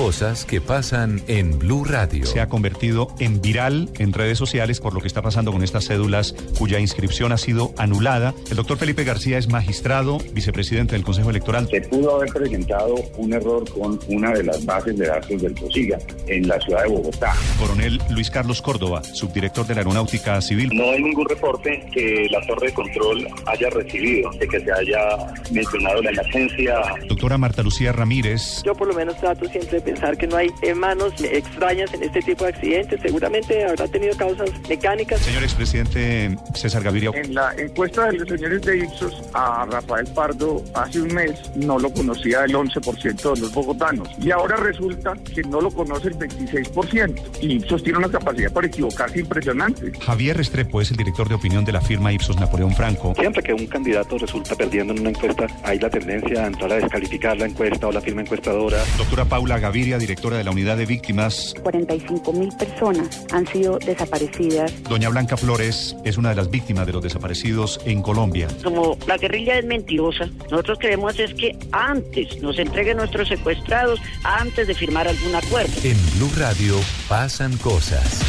Cosas que pasan en Blue Radio. se ha convertido en viral en redes sociales por lo que está pasando con estas cédulas cuya inscripción ha sido anulada. El doctor Felipe García es magistrado, vicepresidente del Consejo Electoral. se pudo haber presentado un error con una de las bases de datos del PROSIGA en la ciudad de Bogotá. Coronel Luis Carlos Córdoba, subdirector de la Aeronáutica Civil. No hay ningún reporte que la torre de control haya recibido, de que se haya mencionado la emergencia. Doctora Marta Lucía Ramírez, Yo por lo menos trato siempre de pensar que no hay manos extrañas en este tipo de accidentes. Seguramente habrá tenido causas mecánicas. señor expresidente César Gaviria. En la encuesta de los señores de Ipsos, a Rafael Pardo hace un mes no lo conocía el 11% de los bogotanos. Y ahora resulta que no lo conoce el 26%. Y Ipsos tiene una capacidad para equivocarse impresionante. Javier Restrepo es el director de opinión de la firma Ipsos Napoleón Franco. Siempre que un candidato resulta perdiendo en una encuesta, hay la tendencia a entrar a descalificar la encuesta o la firma encuestadora. Doctora Paula Gaviria, directora de la unidad de víctimas. 45 mil personas han sido desaparecidas. Doña Blanca Flores es una de las víctimas de los desaparecidos en Colombia. Como la guerrilla es mentirosa, nosotros queremos es que antes nos entreguen nuestros secuestrados, antes de firmar algún acuerdo. En Blue Radio pasan cosas.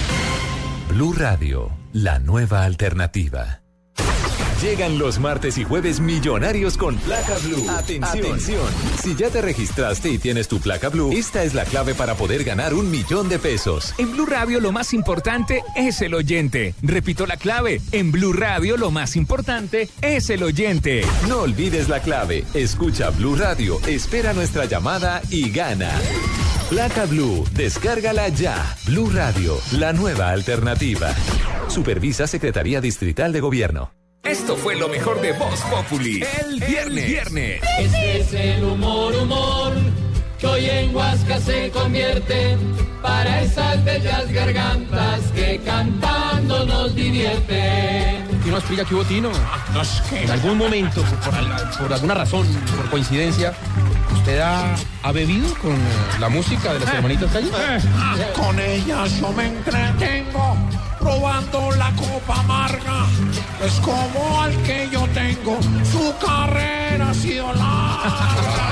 Blue Radio, la nueva alternativa. Llegan los martes y jueves millonarios con placa blue. Atención. Si ya te registraste y tienes tu placa blue, esta es la clave para poder ganar un millón de pesos. En Blue Radio lo más importante es el oyente. Repito la clave. En Blue Radio lo más importante es el oyente. No olvides la clave. Escucha Blue Radio, espera nuestra llamada y gana. Placa Blue, descárgala ya. Blue Radio, la nueva alternativa. Supervisa Secretaría Distrital de Gobierno. Esto fue lo mejor de Voz Populi. El viernes. viernes. Este es el humor, humor, que hoy en Huasca se convierte para esas bellas gargantas que cantando nos divierte. ¿Qué nos explica que hubo Tino? En algún momento, por, al- por alguna razón, por coincidencia, ¿usted ha, ha bebido con eh, la música de las hermanitas Calle? Con ellas yo me entretengo probando la copa amarga. Es como al que yo tengo, su carrera ha sido larga.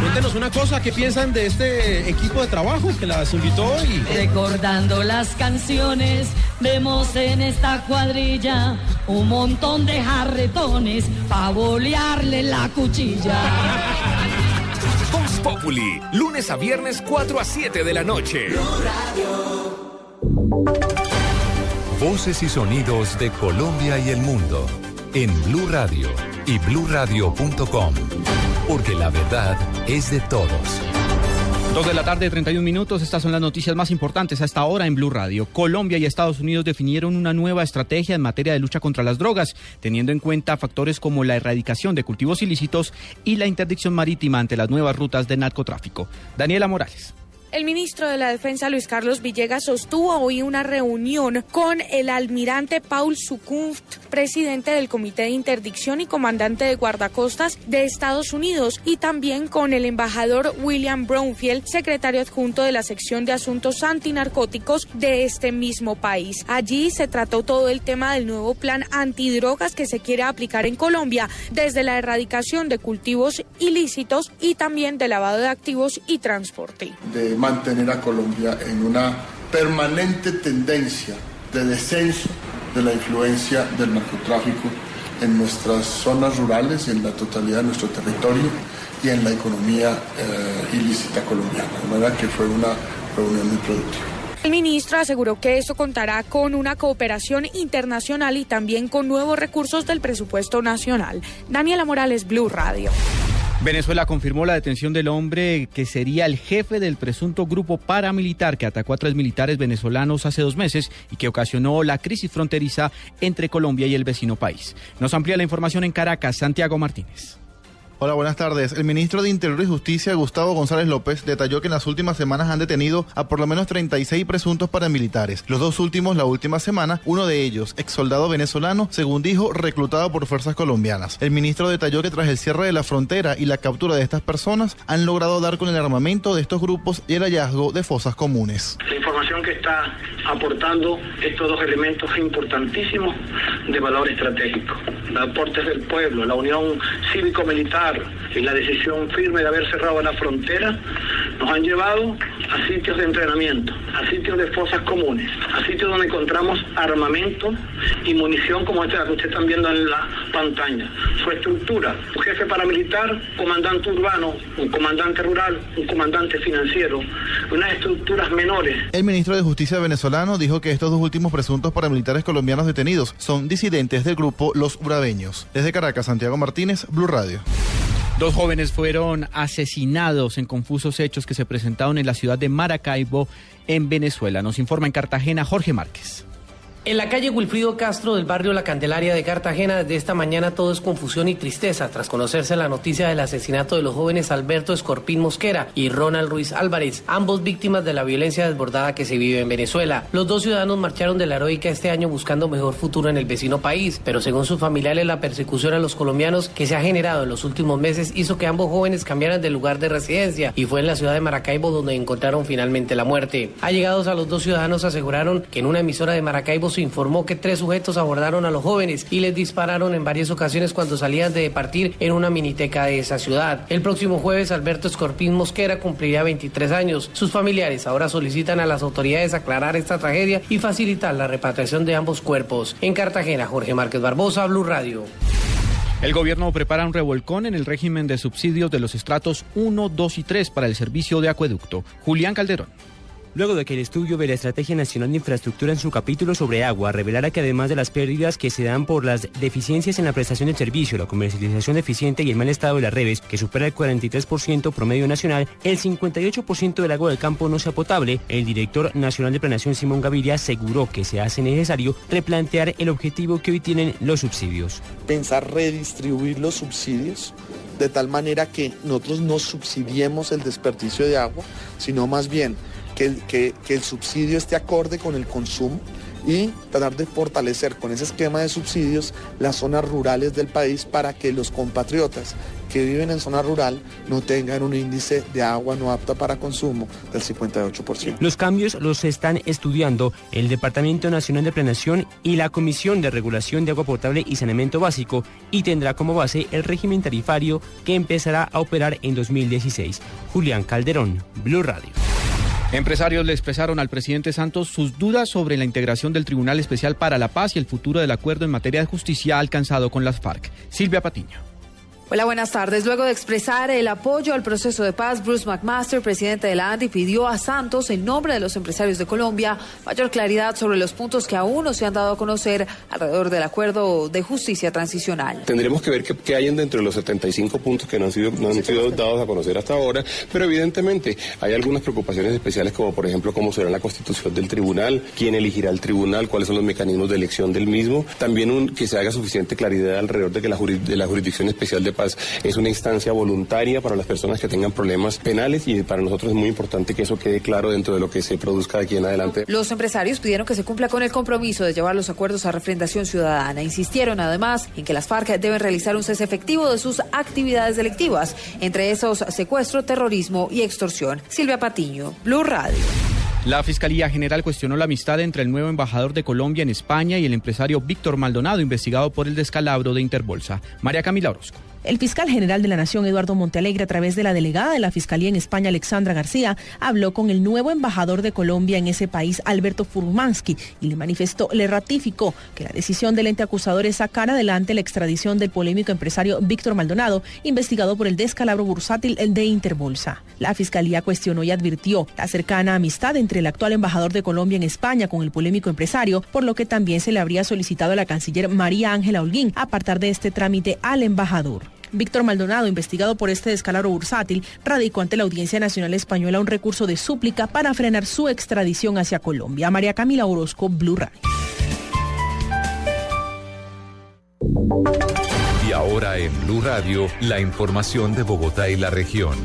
Cuéntenos una cosa, ¿qué piensan de este equipo de trabajo que las invitó y... Recordando las canciones, vemos en esta cuadrilla un montón de jarretones para bolearle la cuchilla. Voz Populi. Lunes a viernes 4 a 7 de la noche. Voces y sonidos de Colombia y el mundo en Blue Radio y bluradio.com. Porque la verdad es de todos. Dos de la tarde, 31 minutos. Estas son las noticias más importantes a esta hora en Blue Radio. Colombia y Estados Unidos definieron una nueva estrategia en materia de lucha contra las drogas, teniendo en cuenta factores como la erradicación de cultivos ilícitos y la interdicción marítima ante las nuevas rutas de narcotráfico. Daniela Morales. El ministro de la Defensa, Luis Carlos Villegas, sostuvo hoy una reunión con el almirante Paul Sukunft, presidente del Comité de Interdicción y comandante de guardacostas de Estados Unidos, y también con el embajador William Brownfield, secretario adjunto de la sección de asuntos antinarcóticos de este mismo país. Allí se trató todo el tema del nuevo plan antidrogas que se quiere aplicar en Colombia, desde la erradicación de cultivos ilícitos y también de lavado de activos y transporte. Mantener a Colombia en una permanente tendencia de descenso de la influencia del narcotráfico en nuestras zonas rurales y en la totalidad de nuestro territorio y en la economía eh, ilícita colombiana. De manera que fue una reunión muy productiva. El ministro aseguró que esto contará con una cooperación internacional y también con nuevos recursos del presupuesto nacional. Daniela Morales, Blue Radio. Venezuela confirmó la detención del hombre que sería el jefe del presunto grupo paramilitar que atacó a tres militares venezolanos hace dos meses y que ocasionó la crisis fronteriza entre Colombia y el vecino país. Nos amplía la información en Caracas, Santiago Martínez. Hola, buenas tardes. El ministro de Interior y Justicia, Gustavo González López, detalló que en las últimas semanas han detenido a por lo menos 36 presuntos paramilitares. Los dos últimos la última semana, uno de ellos, ex soldado venezolano, según dijo, reclutado por fuerzas colombianas. El ministro detalló que tras el cierre de la frontera y la captura de estas personas, han logrado dar con el armamento de estos grupos y el hallazgo de fosas comunes. Que está aportando estos dos elementos importantísimos de valor estratégico. Los aportes del pueblo, la unión cívico-militar y la decisión firme de haber cerrado la frontera nos han llevado a sitios de entrenamiento, a sitios de fosas comunes, a sitios donde encontramos armamento y munición como esta que ustedes están viendo en la pantalla. Su estructura, un jefe paramilitar, comandante urbano, un comandante rural, un comandante financiero, unas estructuras menores. El ministro de Justicia venezolano dijo que estos dos últimos presuntos paramilitares colombianos detenidos son disidentes del grupo Los Urabeños. Desde Caracas, Santiago Martínez, Blue Radio. Dos jóvenes fueron asesinados en confusos hechos que se presentaron en la ciudad de Maracaibo, en Venezuela. Nos informa en Cartagena Jorge Márquez. En la calle Wilfrido Castro del barrio La Candelaria de Cartagena, desde esta mañana todo es confusión y tristeza tras conocerse la noticia del asesinato de los jóvenes Alberto Escorpín Mosquera y Ronald Ruiz Álvarez, ambos víctimas de la violencia desbordada que se vive en Venezuela. Los dos ciudadanos marcharon de la heroica este año buscando mejor futuro en el vecino país, pero según sus familiares la persecución a los colombianos que se ha generado en los últimos meses hizo que ambos jóvenes cambiaran de lugar de residencia y fue en la ciudad de Maracaibo donde encontraron finalmente la muerte. Allegados a los dos ciudadanos aseguraron que en una emisora de Maracaibo se informó que tres sujetos abordaron a los jóvenes y les dispararon en varias ocasiones cuando salían de partir en una miniteca de esa ciudad. El próximo jueves, Alberto Escorpín Mosquera cumpliría 23 años. Sus familiares ahora solicitan a las autoridades aclarar esta tragedia y facilitar la repatriación de ambos cuerpos. En Cartagena, Jorge Márquez Barbosa, Blue Radio. El gobierno prepara un revolcón en el régimen de subsidios de los estratos 1, 2 y 3 para el servicio de acueducto. Julián Calderón. Luego de que el estudio de la Estrategia Nacional de Infraestructura en su capítulo sobre agua revelara que además de las pérdidas que se dan por las deficiencias en la prestación del servicio, la comercialización deficiente y el mal estado de las redes, que supera el 43% promedio nacional, el 58% del agua del campo no sea potable, el director nacional de Planación Simón Gaviria aseguró que se hace necesario replantear el objetivo que hoy tienen los subsidios. Pensar redistribuir los subsidios de tal manera que nosotros no subsidiemos el desperdicio de agua, sino más bien que el, subsidio esté acorde con el consumo y tratar de fortalecer con ese esquema de subsidios las zonas rurales del país para que los compatriotas que viven en zona rural no tengan un índice de agua no apta para consumo del 58%. Los cambios los están estudiando el Departamento Nacional de Planeación y la Comisión de Regulación de Agua Potable y Saneamiento Básico y tendrá como base el régimen tarifario que empezará a operar en 2016. Julián Calderón, Blue Radio. Empresarios le expresaron al presidente Santos sus dudas sobre la integración del Tribunal Especial para la Paz y el futuro del acuerdo en materia de justicia alcanzado con las FARC. Silvia Patiño. Hola, buenas tardes. Luego de expresar el apoyo al proceso de paz, Bruce McMaster, presidente de la ANDI, pidió a Santos, en nombre de los empresarios de Colombia, mayor claridad sobre los puntos que aún no se han dado a conocer alrededor del acuerdo de justicia transicional. Tendremos que ver qué, hay dentro de los 75 puntos que no han, sido, no han sido dados a conocer hasta ahora, pero evidentemente hay algunas preocupaciones especiales como por ejemplo cómo será la constitución del tribunal, quién elegirá el tribunal, cuáles son los mecanismos de elección del mismo, también un, que se haga suficiente claridad alrededor de que la, juris, de la jurisdicción especial de paz es una instancia voluntaria para las personas que tengan problemas penales y para nosotros es muy importante que eso quede claro dentro de lo que se produzca de aquí en adelante. Los empresarios pidieron que se cumpla con el compromiso de llevar los acuerdos a refrendación ciudadana. Insistieron además en que las FARC deben realizar un cese efectivo de sus actividades delictivas, entre esos secuestro, terrorismo y extorsión. Silvia Patiño, Blue Radio. La Fiscalía General cuestionó la amistad entre el nuevo embajador de Colombia en España y el empresario Víctor Maldonado, investigado por el descalabro de Interbolsa. María Camila Orozco. El fiscal general de la Nación, Eduardo Montealegre, a través de la delegada de la Fiscalía en España, Alexandra García, habló con el nuevo embajador de Colombia en ese país, Alberto Furmansky, y le manifestó, le ratificó que la decisión del ente acusador es sacar adelante la extradición del polémico empresario Víctor Maldonado, investigado por el descalabro bursátil de Interbolsa. La Fiscalía cuestionó y advirtió la cercana amistad entre el actual embajador de Colombia en España con el polémico empresario, por lo que también se le habría solicitado a la canciller María Ángela Holguín apartar de este trámite al embajador. Víctor Maldonado, investigado por este descalabro bursátil, radicó ante la Audiencia Nacional Española un recurso de súplica para frenar su extradición hacia Colombia. María Camila Orozco, Blue Radio. Y ahora en Blue Radio, la información de Bogotá y la región.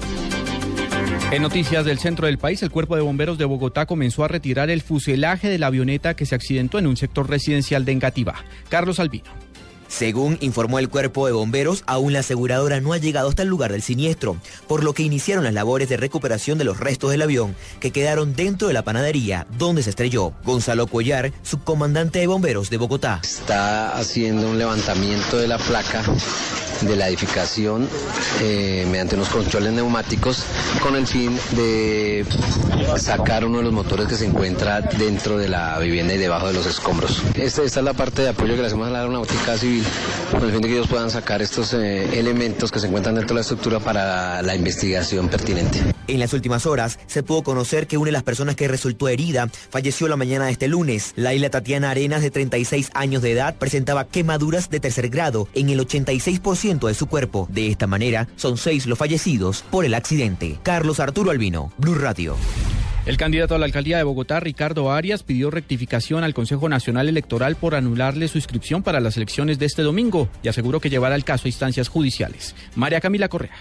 En noticias del centro del país, el Cuerpo de Bomberos de Bogotá comenzó a retirar el fuselaje de la avioneta que se accidentó en un sector residencial de Engativá. Carlos Albino. Según informó el cuerpo de bomberos, aún la aseguradora no ha llegado hasta el lugar del siniestro, por lo que iniciaron las labores de recuperación de los restos del avión que quedaron dentro de la panadería donde se estrelló. Gonzalo Cuellar, subcomandante de bomberos de Bogotá. Está haciendo un levantamiento de la placa de la edificación eh, mediante unos controles neumáticos con el fin de sacar uno de los motores que se encuentra dentro de la vivienda y debajo de los escombros. Esta, esta es la parte de apoyo que le hacemos a la aeronáutica civil con el fin de que ellos puedan sacar estos eh, elementos que se encuentran dentro de la estructura para la investigación pertinente. En las últimas horas se pudo conocer que una de las personas que resultó herida falleció la mañana de este lunes. Laila Tatiana Arenas, de 36 años de edad, presentaba quemaduras de tercer grado en el 86% de su cuerpo. De esta manera, son seis los fallecidos por el accidente. Carlos Arturo Albino, Blue Radio. El candidato a la alcaldía de Bogotá, Ricardo Arias, pidió rectificación al Consejo Nacional Electoral por anularle su inscripción para las elecciones de este domingo y aseguró que llevará el caso a instancias judiciales. María Camila Correa.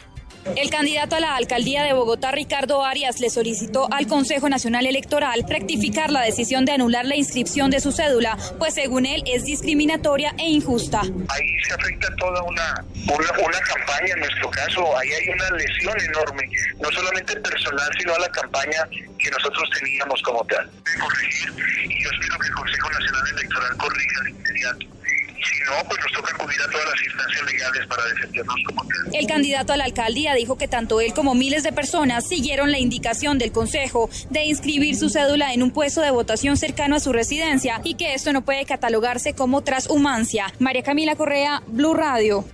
El candidato a la alcaldía de Bogotá, Ricardo Arias, le solicitó al Consejo Nacional Electoral rectificar la decisión de anular la inscripción de su cédula, pues según él es discriminatoria e injusta. Ahí se afecta toda una, una, una campaña, en nuestro caso, ahí hay una lesión enorme, no solamente personal, sino a la campaña que nosotros teníamos como tal. De corregir, y yo espero que el Consejo Nacional Electoral corrija de inmediato. Si no, pues nos toca acudir a todas las instancias legales para defendernos como tal. El candidato a la alcaldía dijo que tanto él como miles de personas siguieron la indicación del Consejo de inscribir su cédula en un puesto de votación cercano a su residencia y que esto no puede catalogarse como transhumancia. María Camila Correa, Blue Radio.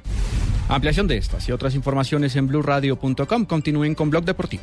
Ampliación de estas y otras informaciones en blueradio.com. Continúen con Blog Deportivo.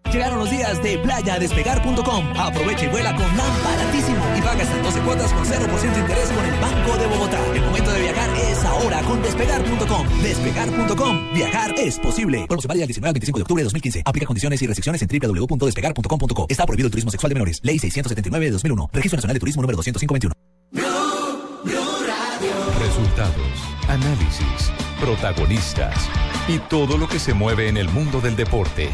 Llegaron los días de playadespegar.com. Aprovecha y vuela con LAN baratísimo y paga hasta 12 cuotas con 0% de interés con el Banco de Bogotá. El momento de viajar es ahora con despegar.com. Despegar.com. Viajar es posible. Promoción válida del 19 al 25 de octubre de 2015. Aplica condiciones y restricciones en www.despegar.com.co. Está prohibido el turismo sexual de menores. Ley 679 de 2001. Registro Nacional de Turismo número 20521. Resultados, análisis, protagonistas y todo lo que se mueve en el mundo del deporte.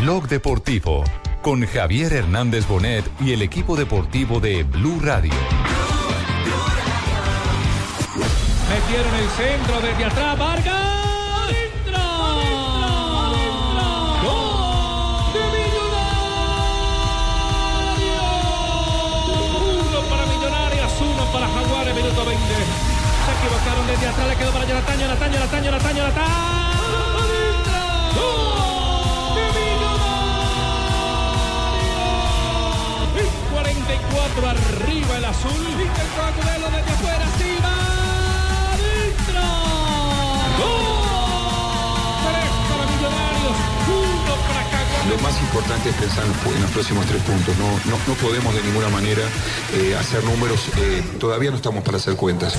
Blog Deportivo con Javier Hernández Bonet y el equipo deportivo de Blue Radio. Metieron el centro desde atrás, Vargas. Para Jaguares, minuto 20. Se equivocaron desde atrás, le quedó para Jonathan, Jonathan, Jonathan, Jonathan, Jonathan. 34 arriba el azul. Intentó Agudelo desde afuera, sí, va adentro. Lo más importante es pensar en los próximos tres puntos. No, no, podemos de ninguna manera eh, hacer números. Eh, todavía no estamos para hacer cuentas.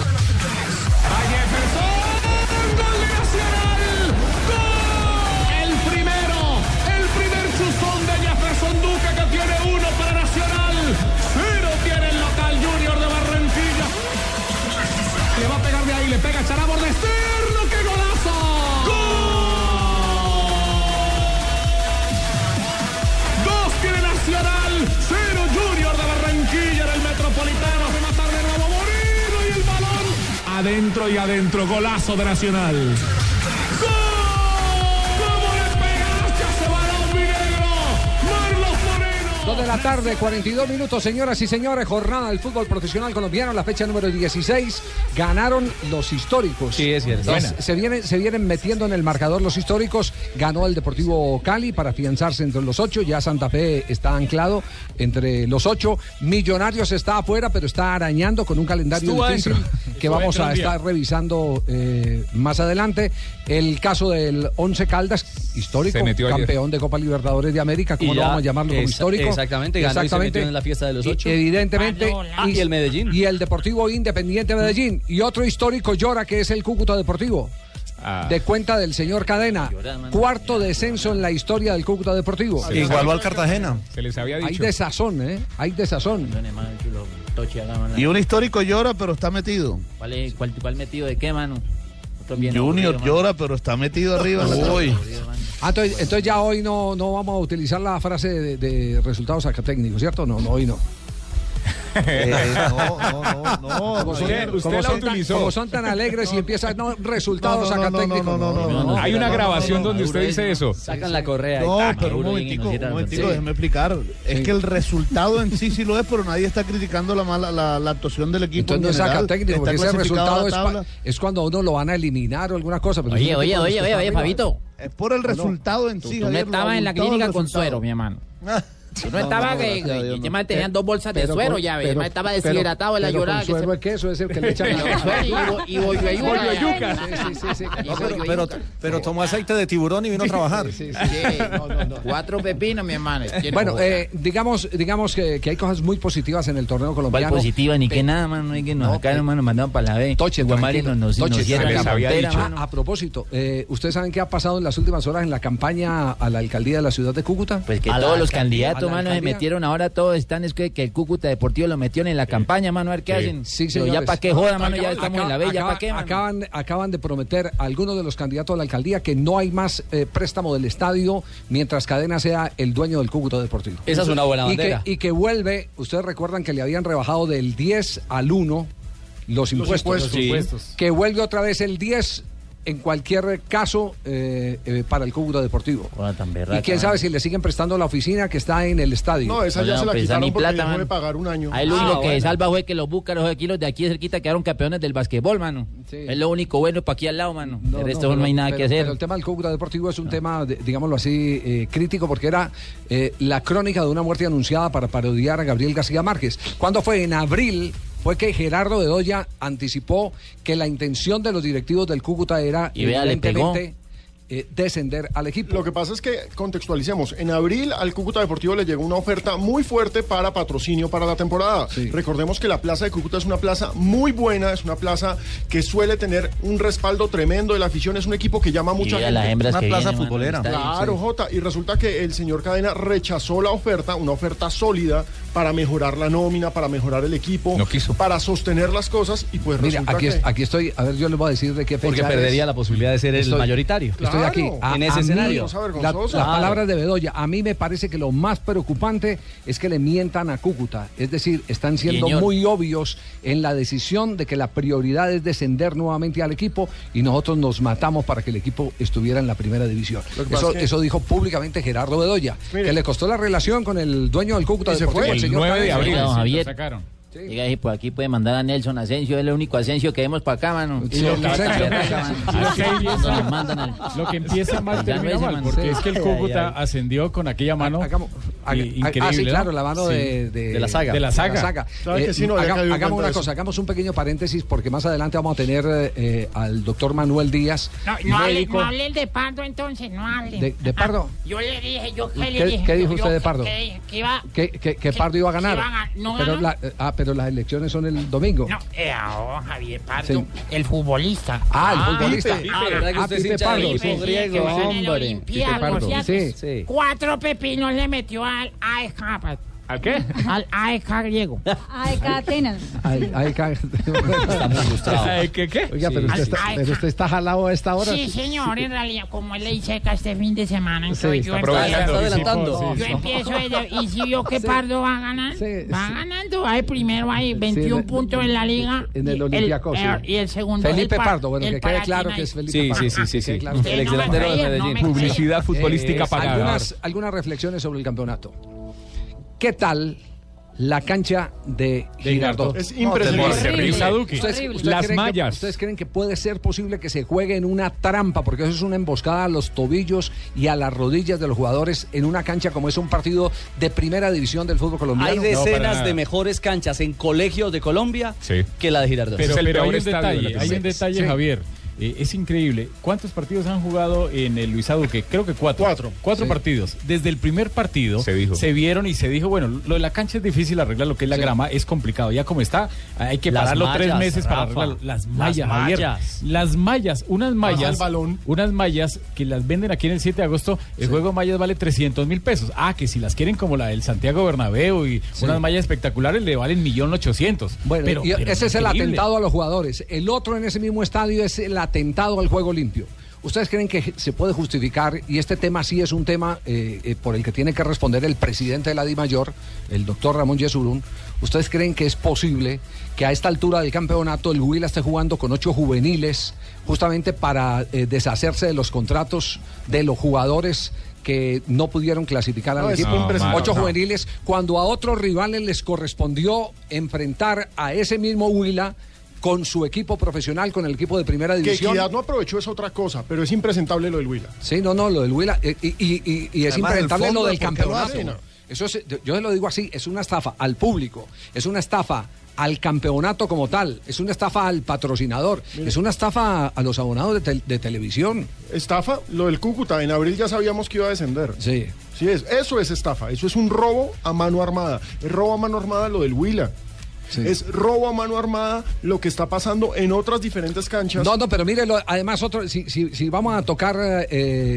Adentro y adentro, golazo de Nacional. de la tarde, 42 minutos, señoras y señores. Jornada del fútbol profesional colombiano, la fecha número 16. Ganaron los históricos. Sí, es cierto. Se, vienen, se vienen metiendo en el marcador los históricos. Ganó el Deportivo Cali para afianzarse entre los ocho. Ya Santa Fe está anclado entre los ocho. Millonarios está afuera, pero está arañando con un calendario difícil que vamos a estar revisando eh, más adelante. El caso del Once Caldas, histórico, campeón de Copa Libertadores de América, como lo vamos a llamarlo como histórico. Exactamente, Exactamente. En la fiesta de los ocho. Evidentemente. Ah, y, el Medellín. Y el Deportivo Independiente Medellín. Y otro histórico llora que es el Cúcuta Deportivo. Ah. De cuenta del señor Cadena, cuarto descenso en la historia del Cúcuta Deportivo. Sí. Igualó al Cartagena. Se les había dicho. Hay desazón, ¿eh? Hay desazón. Y un histórico llora, pero está metido. ¿Cuál, cuál, cuál metido de qué, mano? Junior llora, pero está metido arriba. Uy. Ah, entonces, entonces, ya hoy no, no vamos a utilizar la frase de, resultados acatécnicos, ¿cierto? No, no, hoy no. No, no, no, no. Usted, la utilizó. Como son tan alegres y empiezan no, resultados acá técnicos. No, no, no. Hay una grabación donde usted dice eso. Sacan la correa. No, pero un momentico, un momentico, déjeme explicar. Es que el resultado en sí sí lo es, pero nadie está criticando la mala la, actuación del equipo. Entonces no es técnico, porque ese resultado es, es, cuando uno lo van a eliminar o alguna cosa. Oye, oye, oye, oye, oye, Fabito. Es por el resultado en sí. Tú Javier, en la clínica con suero, mi hermano. No, estaba que, Dios, que tenían eh, dos bolsas de suero, ya estaba deshidratado de la llorada. Suero es que es el que le echan la y, y, y yuca. Pero, pero, tomó aceite de tiburón y vino a trabajar. Cuatro pepinos, mi hermano. Bueno, eh, digamos, digamos que, hay cosas muy positivas en el torneo colombiano. positiva ni que nada, mano, hay que nos acá, hermano, mandaron para la B. Toche, nos, nos, a, propósito, eh, ¿ustedes saben qué ha pasado en las últimas horas en la campaña a la alcaldía de la ciudad de Cúcuta? Pues que todos los candidatos humanos se eh, metieron ahora todos están es que, que, el Cúcuta Deportivo lo metió en la sí. campaña, mano, a ver qué sí. hacen. Sí. Pero ya para qué joda, mano, acaban, ya estamos acaba, en la bella, acaba, ¿para qué. Acaban, acaban de prometer a algunos de los candidatos a la alcaldía que no hay más eh, préstamo del estadio mientras Cadena sea el dueño del Cúcuta Deportivo. Esa es una buena bandera. Y que, y que vuelve, ustedes recuerdan que le habían rebajado del 10 al 1 los impuestos, los impuestos, los impuestos. que vuelve otra vez el 10 en cualquier caso eh, eh, para el Cúcuta Deportivo. Bueno, tan y quién sabe si le siguen prestando la oficina que está en el estadio. No, esa ya no, se la pues quitaron porque plata, dejó de pagar un año. Ahí lo ah, único que bueno. salva fue que los búcaros aquí, los de aquí cerquita quedaron campeones del basquetbol, mano. Es lo único bueno para aquí al lado, mano. No, el no, hay nada que hacer. Pero el tema del Cúcuta Deportivo es un ah. tema, digámoslo así, eh, crítico porque era eh, la crónica de una muerte anunciada para parodiar a Gabriel García Márquez. ¿Cuándo fue? En abril fue que Gerardo Bedoya anticipó que la intención de los directivos del Cúcuta era... Y vea eh, descender al equipo. Lo que pasa es que contextualicemos. En abril al Cúcuta Deportivo le llegó una oferta muy fuerte para patrocinio para la temporada. Recordemos que la Plaza de Cúcuta es una plaza muy buena, es una plaza que suele tener un respaldo tremendo de la afición, es un equipo que llama mucha y gente. La es una plaza futbolera. Claro, sí. Jota. Y resulta que el señor Cadena rechazó la oferta, una oferta sólida para mejorar la nómina, para mejorar el equipo, para sostener las cosas y pues Mira, resulta aquí, que... aquí estoy, a ver, yo le voy a decir de qué Porque perdería la posibilidad de ser el mayoritario. Estoy en ese escenario. Las palabras de Bedoya. A mí me parece que lo más preocupante es que le mientan a Cúcuta. Es decir, están siendo muy obvios en la decisión de que la prioridad es descender nuevamente al equipo y nosotros nos matamos para que el equipo estuviera en la primera división. Eso, dijo públicamente Gerardo Bedoya, que le costó la relación con el dueño del Cúcuta. Y se fue el, el 9 de abril. Sacaron. Sí. Diga, y por pues aquí puede mandar a Nelson Asensio, es el único Asensio que vemos para acá, mano. Lo, que empieza mal termina mal, porque es que el Cúcuta ascendió con aquella mano increíble. Ah, sí, claro, la mano de, la saga. De la saga. De la eh, hagamos una cosa, hagamos un pequeño paréntesis, porque más adelante vamos a tener eh, al doctor Manuel Díaz. No, no, hable, no hable de Pardo entonces, no hable. ¿De, Pardo? Ah, yo le dije, yo qué le dije. ¿Qué dijo usted de Pardo? Que, iba, Pardo iba a ganar. Iba a, no. Pero la, ah, pero las elecciones son el domingo. No, eh, oh, Javier Pardo, el futbolista. Ah, el futbolista. Cuatro pepinos le metió al a ¿Al qué? Al AEK griego. AEK Atenas. AEK. Está ¿Qué, qué? Oiga, pero, usted está, pero usted está jalado a esta hora. Sí, señor, en realidad, como él le dice acá este fin de semana, entonces yo, empiezo, adelantando. yo empiezo desde, y si yo que Pardo va a ganar, va ganando, hay primero hay 21 puntos en la liga. En el Olympiacos. Y el segundo Felipe Pardo, bueno, que quede claro que es Felipe Pardo. Sí, sí, sí, sí. El ex delantero de Medellín. Publicidad futbolística eh, pagada. Algunas reflexiones sobre el campeonato. ¿Qué tal la cancha de Girardot? Es impresionante. Las creen mallas. Que, ¿Ustedes creen que puede ser posible que se juegue en una trampa? Porque eso es una emboscada a los tobillos y a las rodillas de los jugadores en una cancha como es un partido de primera división del fútbol colombiano. Hay decenas de mejores canchas en colegios de Colombia que la de Girardot. Pero, pero hay un de detalle, hay un detalle, Sí. Javier. Eh, es increíble. ¿Cuántos partidos han jugado en el Luis Aduque? Creo que cuatro. Cuatro. Cuatro Sí. partidos. Desde el primer partido se, vieron y se dijo, bueno, lo de la cancha es difícil arreglar, lo que es la grama es complicado. Ya como está, hay que Las pararlo tres meses para arreglarlo. Las Las mallas, Javier. mallas. Las mallas, unas el mallas, balón. unas mallas que las venden aquí en el 7 de agosto, el juego de mallas vale 300 mil pesos. Ah, que si las quieren como la del Santiago Bernabéu y unas mallas espectaculares le valen millón ochocientos. Bueno, Pero- y pero ese es el increíble. atentado a los jugadores. El otro en ese mismo estadio es el atentado al juego limpio. ¿Ustedes creen que se puede justificar? Y este tema sí es un tema eh, eh, por el que tiene que responder el presidente de la DIMAYOR, el doctor Ramón Yesurún. ¿Ustedes creen que es posible que a esta altura del campeonato el Huila esté jugando con ocho juveniles justamente para eh, deshacerse de los contratos de los jugadores que no pudieron clasificar al No, equipo? ocho No. juveniles, cuando a otros rivales les correspondió enfrentar a ese mismo Huila con su equipo profesional, con el equipo de primera Que división. Equidad no aprovechó es otra cosa, pero es impresentable lo del Huila. Sí, no, no, lo del Huila. eh, Y, y- y- y es Además, impresentable lo del ¿por qué lo campeonato. Eso es, yo se lo digo así, es una estafa al público, es una estafa al campeonato como tal, es una estafa al patrocinador, es una estafa a los abonados de televisión. Estafa, lo del Cúcuta, en abril ya sabíamos que iba a descender. Sí. Sí, es, eso es estafa, eso es un robo a mano armada. Es robo a mano armada lo del Huila. Es robo a mano armada lo que está pasando en otras diferentes canchas. No, no, pero mire, lo- además, otro, si, si- si vamos a tocar eh,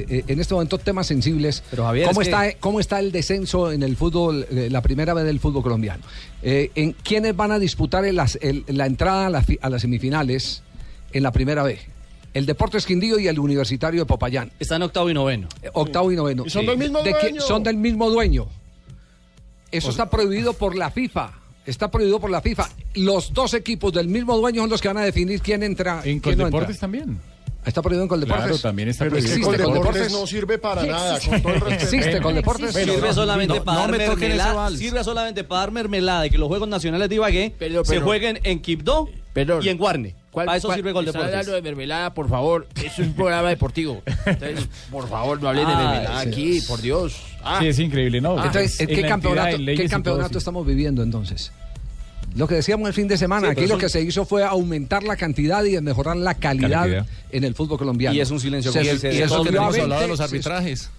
eh, en este momento temas sensibles, Javier, ¿cómo, es que- está, ¿cómo está el descenso en el fútbol, eh, la primera vez del fútbol colombiano? Eh, en, ¿Quiénes van a disputar el la entrada a, la fi- a las semifinales en la primera vez? El Deportes Quindío y el Universitario de Popayán. Están octavo y noveno. Eh, Octavo y noveno. Y son del mismo ¿De qué- dueño. son del mismo dueño. Eso está prohibido por la FIFA. Está prohibido por la FIFA. Los dos equipos del mismo dueño son los que van a definir quién entra. En quién no Coldeportes entra. también. Está prohibido en Coldeportes. Claro, también está Pero prohibido. con ¿Existe deportes Coldeportes? no sirve para nada, con todo el respeto. ¿Existe Coldeportes? sirve solamente no, para no dar mermelada. Sirve solamente para dar mermelada y que los juegos nacionales de Ibagué Pero, se jueguen en Quibdó y en Guarne. ¿Cuál- para eso cuál- sirve Gol está Deportes. hablando de mermelada, por favor. Eso es un programa deportivo. Entonces, por favor, no hablen de Ah, mermelada sí. aquí, por Dios. Ah. Sí, es increíble, ¿no? Entonces, En ¿qué campeonato, ¿qué campeonato estamos viviendo entonces? Lo que decíamos el fin de semana, Sí, aquí lo que se hizo fue aumentar la cantidad y mejorar la calidad, Calidad. en el fútbol colombiano. Y es un silencio Se- que y se- eso todos subió a hemos 20, hablado de los se- arbitrajes.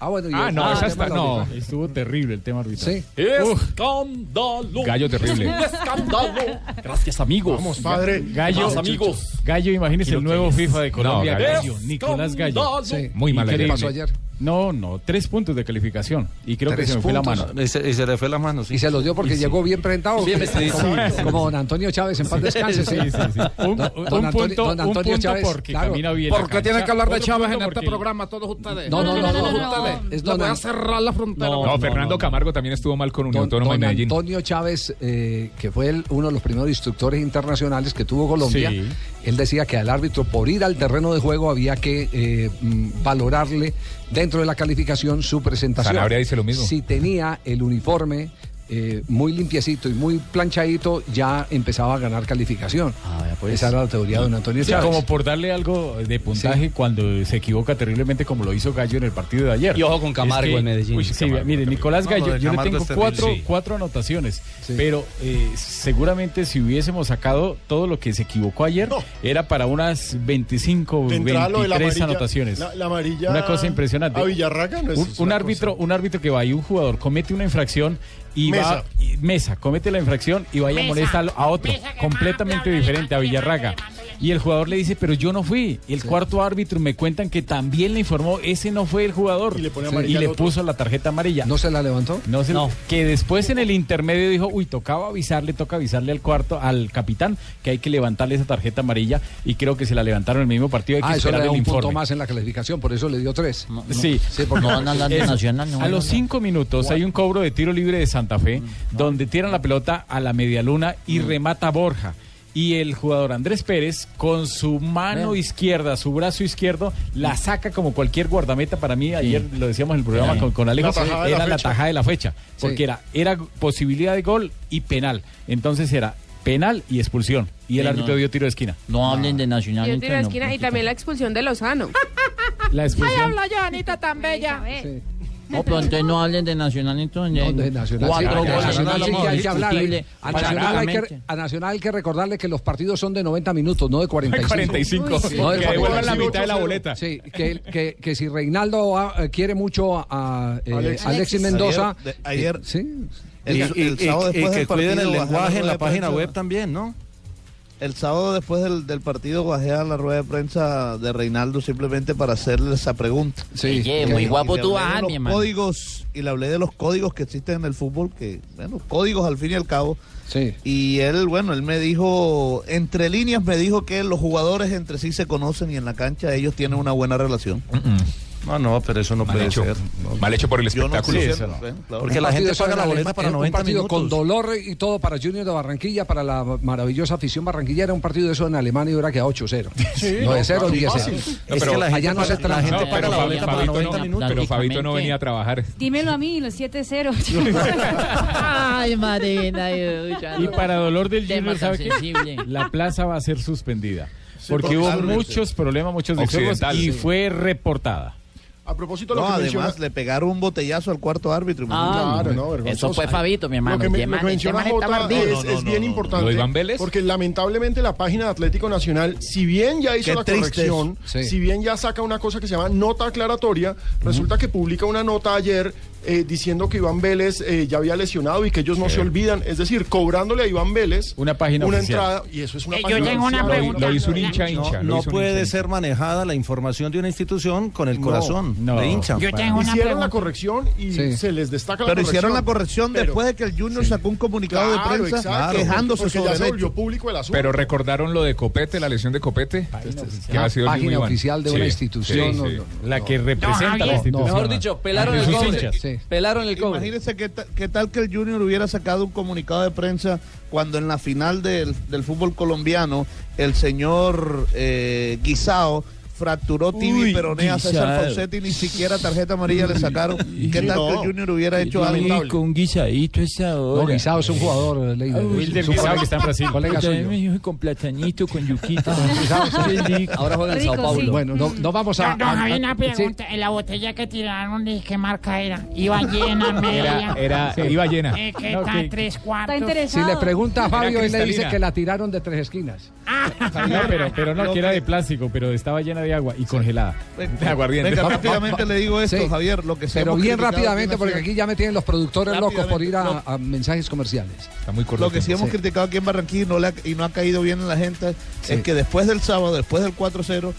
Ah, bueno, Ah, no, esa está, no, estuvo terrible el tema arbitral. Sí. ¡Escándalo! gallo terrible. ¡Escándalo! Gracias, amigos. Vamos, padre. Gallo, Más amigos. Gallo, imagínese el nuevo FIFA de Colombia. No, Gallo. Gallo, Nicolás Gallo. Sí. Muy mal ¿Y qué le ayer. pasó ayer? No, no, tres puntos de calificación. Y creo que se me fue la mano. Y se, y se le fue la mano, sí. Y se los dio porque llegó bien presentado. Bien vestidito. como, Sí, sí, como don Antonio Chávez en paz descanse. Sí, sí, sí. Un, Don- un don Antonio- punto, don un Antonio punto Chávez, porque claro. camina bien. ¿Por la qué cancha. tienen que hablar de Chávez punto en este porque- programa todos ustedes? No, no, no, no, No. Es don voy a cerrar la frontera. No, No, Fernando Camargo también estuvo mal con Unión Autónoma de Medellín. Antonio Chávez, eh, que fue el- uno de los primeros instructores internacionales que tuvo Colombia, Sí. él decía que al árbitro por ir al terreno de juego había que eh, mm, valorarle dentro de la calificación su presentación. Sanabria dice lo mismo. Si tenía el uniforme eh, muy limpiecito y muy planchadito, ya empezaba a ganar calificación. Ah, pues. Esa era la teoría de don Antonio Sí, Chávez. como por darle algo de puntaje cuando se equivoca terriblemente como lo hizo Gallo en el partido de ayer. Y ojo con Camargo Es que- en Medellín. Uy, sí, Camargo mire. Nicolás Gallo, yo le tengo cuatro, sí. cuatro anotaciones, Sí. pero eh, seguramente si hubiésemos sacado todo lo que se equivocó ayer, No. era para unas 25, De entrada, lo de la 23 amarilla- anotaciones. La, la amarilla. Una cosa impresionante. A Villarraga no es. un, un árbitro, cosa. un árbitro que va y un jugador comete una infracción y Mesa. va y- Mesa comete la infracción y vaya a molestar a otro completamente diferente a Villarraga. Y el jugador le dice, pero yo no fui. Y el cuarto árbitro me cuentan que también le informó, ese no fue el jugador. Y le pone Sí. Y le puso la tarjeta amarilla. ¿No se la levantó? No sé, No. que después en el intermedio dijo, uy, tocaba avisarle, toca avisarle al cuarto, al capitán, que hay que levantarle esa tarjeta amarilla y creo que se la levantaron en el mismo partido, hay que Ah, eso le da un punto informe. más en la calificación, por eso le dio tres. Sí, Sí, porque No van a hablar de. Nacional. no a los cinco minutos hay un cobro de tiro libre de Santa Fe, donde tiran la pelota a la media luna y remata Borja. y el jugador Andrés Pérez con su mano izquierda, su brazo izquierdo, la saca como cualquier guardameta. Para mí, ayer lo decíamos en el programa Sí. con, con Alejo, La era la tajada de la fecha, porque Sí. era, era posibilidad de gol y penal. Entonces era penal y expulsión. Y el Sí, árbitro no. dio tiro de esquina. No hablen de Nacional. Yo tiro de esquina y también la expulsión de Lozano. La Ay, habla Joanita tan bella. No, pero entonces no hablen de Nacional entonces. No, de Nacional, Cuatro sí, goles, Nacional sí que hay que hablar. A Nacional, hay que, a Nacional hay que recordarle que los partidos son de 90 minutos, no de 45. 45. Uy, Sí. Que No de devuelvan la 45. mitad de la boleta. Sí, que, que, que si Reinaldo ah, eh, quiere mucho a eh, Alexis. Alexis Mendoza. Ayer- de- ayer- eh, sí. El, Y- el y- sábado y- y después que del cuiden el a lenguaje en la página web también, ¿no? El sábado después del, del partido bajé a la rueda de prensa de Reinaldo simplemente para hacerle esa pregunta. Sí, Oye, muy Y guapo le tú hablé de vas, los códigos y le hablé de los códigos que existen en el fútbol, que bueno, códigos al fin y al cabo. Sí. Y él, bueno, él me dijo, entre líneas me dijo que los jugadores entre sí se conocen y en la cancha ellos tienen una buena relación. No, no, pero eso no Mal puede hecho. ser. Mal hecho por el Yo no espectáculo. estoy Sí, no. Porque Un la gente paga la boleta para un 90 partido minutos. con dolor y todo para Junior de Barranquilla, para la maravillosa afición barranquillera, un partido de eso en Alemania y hubiera quedado 8-0. Sí, no, de no, 0 fácil, 10 fácil. 0 No, pero allá no se la gente No, paga pero la Fabito- boleta para Fabito 90 no- minutos. Pero Fabito no venía a trabajar. Dímelo a mí, los 7-0. Ay, Marina. Y para dolor del Junior, ¿sabe qué? La plaza va a ser suspendida. Porque hubo muchos problemas, muchos Occidental, y fue reportada. A propósito de No, lo que además menciona- le pegaron un botellazo al cuarto árbitro. Ah, Claro, no. no, vergonzoso. Eso fue Fabito, mi hermano. Lo que, me- lo man- que menciona Jota es, No, no, es no, bien no. importante. ¿Lo de Iván Vélez? Porque lamentablemente la página de Atlético Nacional, si bien ya hizo Qué la corrección. Sí. si bien ya saca una cosa que se llama nota aclaratoria, resulta que publica una nota ayer eh, diciendo que Iván Vélez eh, ya había lesionado y que ellos no se olvidan. Es decir, cobrándole a Iván Vélez Una página una oficial. entrada. Y eso es una Eh, yo página tengo una. Lo, pregunta. lo hizo un hincha No, hincha. No puede hincha. ser manejada la información de una institución con el No, corazón no. de hincha. Yo tengo una Hicieron la corrección y Sí. se les destaca la Pero corrección. hicieron la corrección Pero- después de que el Junior sacó un comunicado Claro, de prensa exacto, quejándose porque sobre ya el hecho. público el asunto. Pero recordaron lo de Copete, la lesión de Copete. Que ha sido página oficial de una institución. La que representa la institución. Mejor dicho, pelaron De el hinchas. Sí. Pelaron el cobre. Imagínense qué, qué tal que el Junior hubiera sacado un comunicado de prensa cuando en la final del, del fútbol colombiano el señor eh, Guisao fracturó y peroné a César y ni siquiera tarjeta amarilla le sacaron. ¿Qué tal que Junior hubiera hecho algo? Uy, con guisadito esa hora. No, Guisado es un jugador, eh. Wilder que está en Brasil. Colega También me dijo con platanito, con sí. Ahora juega en Sao Paulo. sí. Bueno, no, no vamos a. A- Javier, a- una sí. pregunta. En la botella que tiraron, ¿de qué marca era? Iba llena, media. Era, era, iba llena. Eh, ¿Qué No, que- Tres Está cuartos. Si interesado. le pregunta a Fabio, él le dice que la tiraron de tres esquinas. No, pero, pero no, que era de plástico, pero estaba llena de agua y congelada. Venga, aguardiente. rápidamente le digo esto, Sí. Javier, lo que se Pero bien rápidamente, en porque aquí ya me tienen los productores locos por ir a, mensajes comerciales. Está muy corto. Lo que sí hemos criticado aquí en Barranquilla y no, le ha, y no ha caído bien en la gente es que después del sábado, después del 4-0,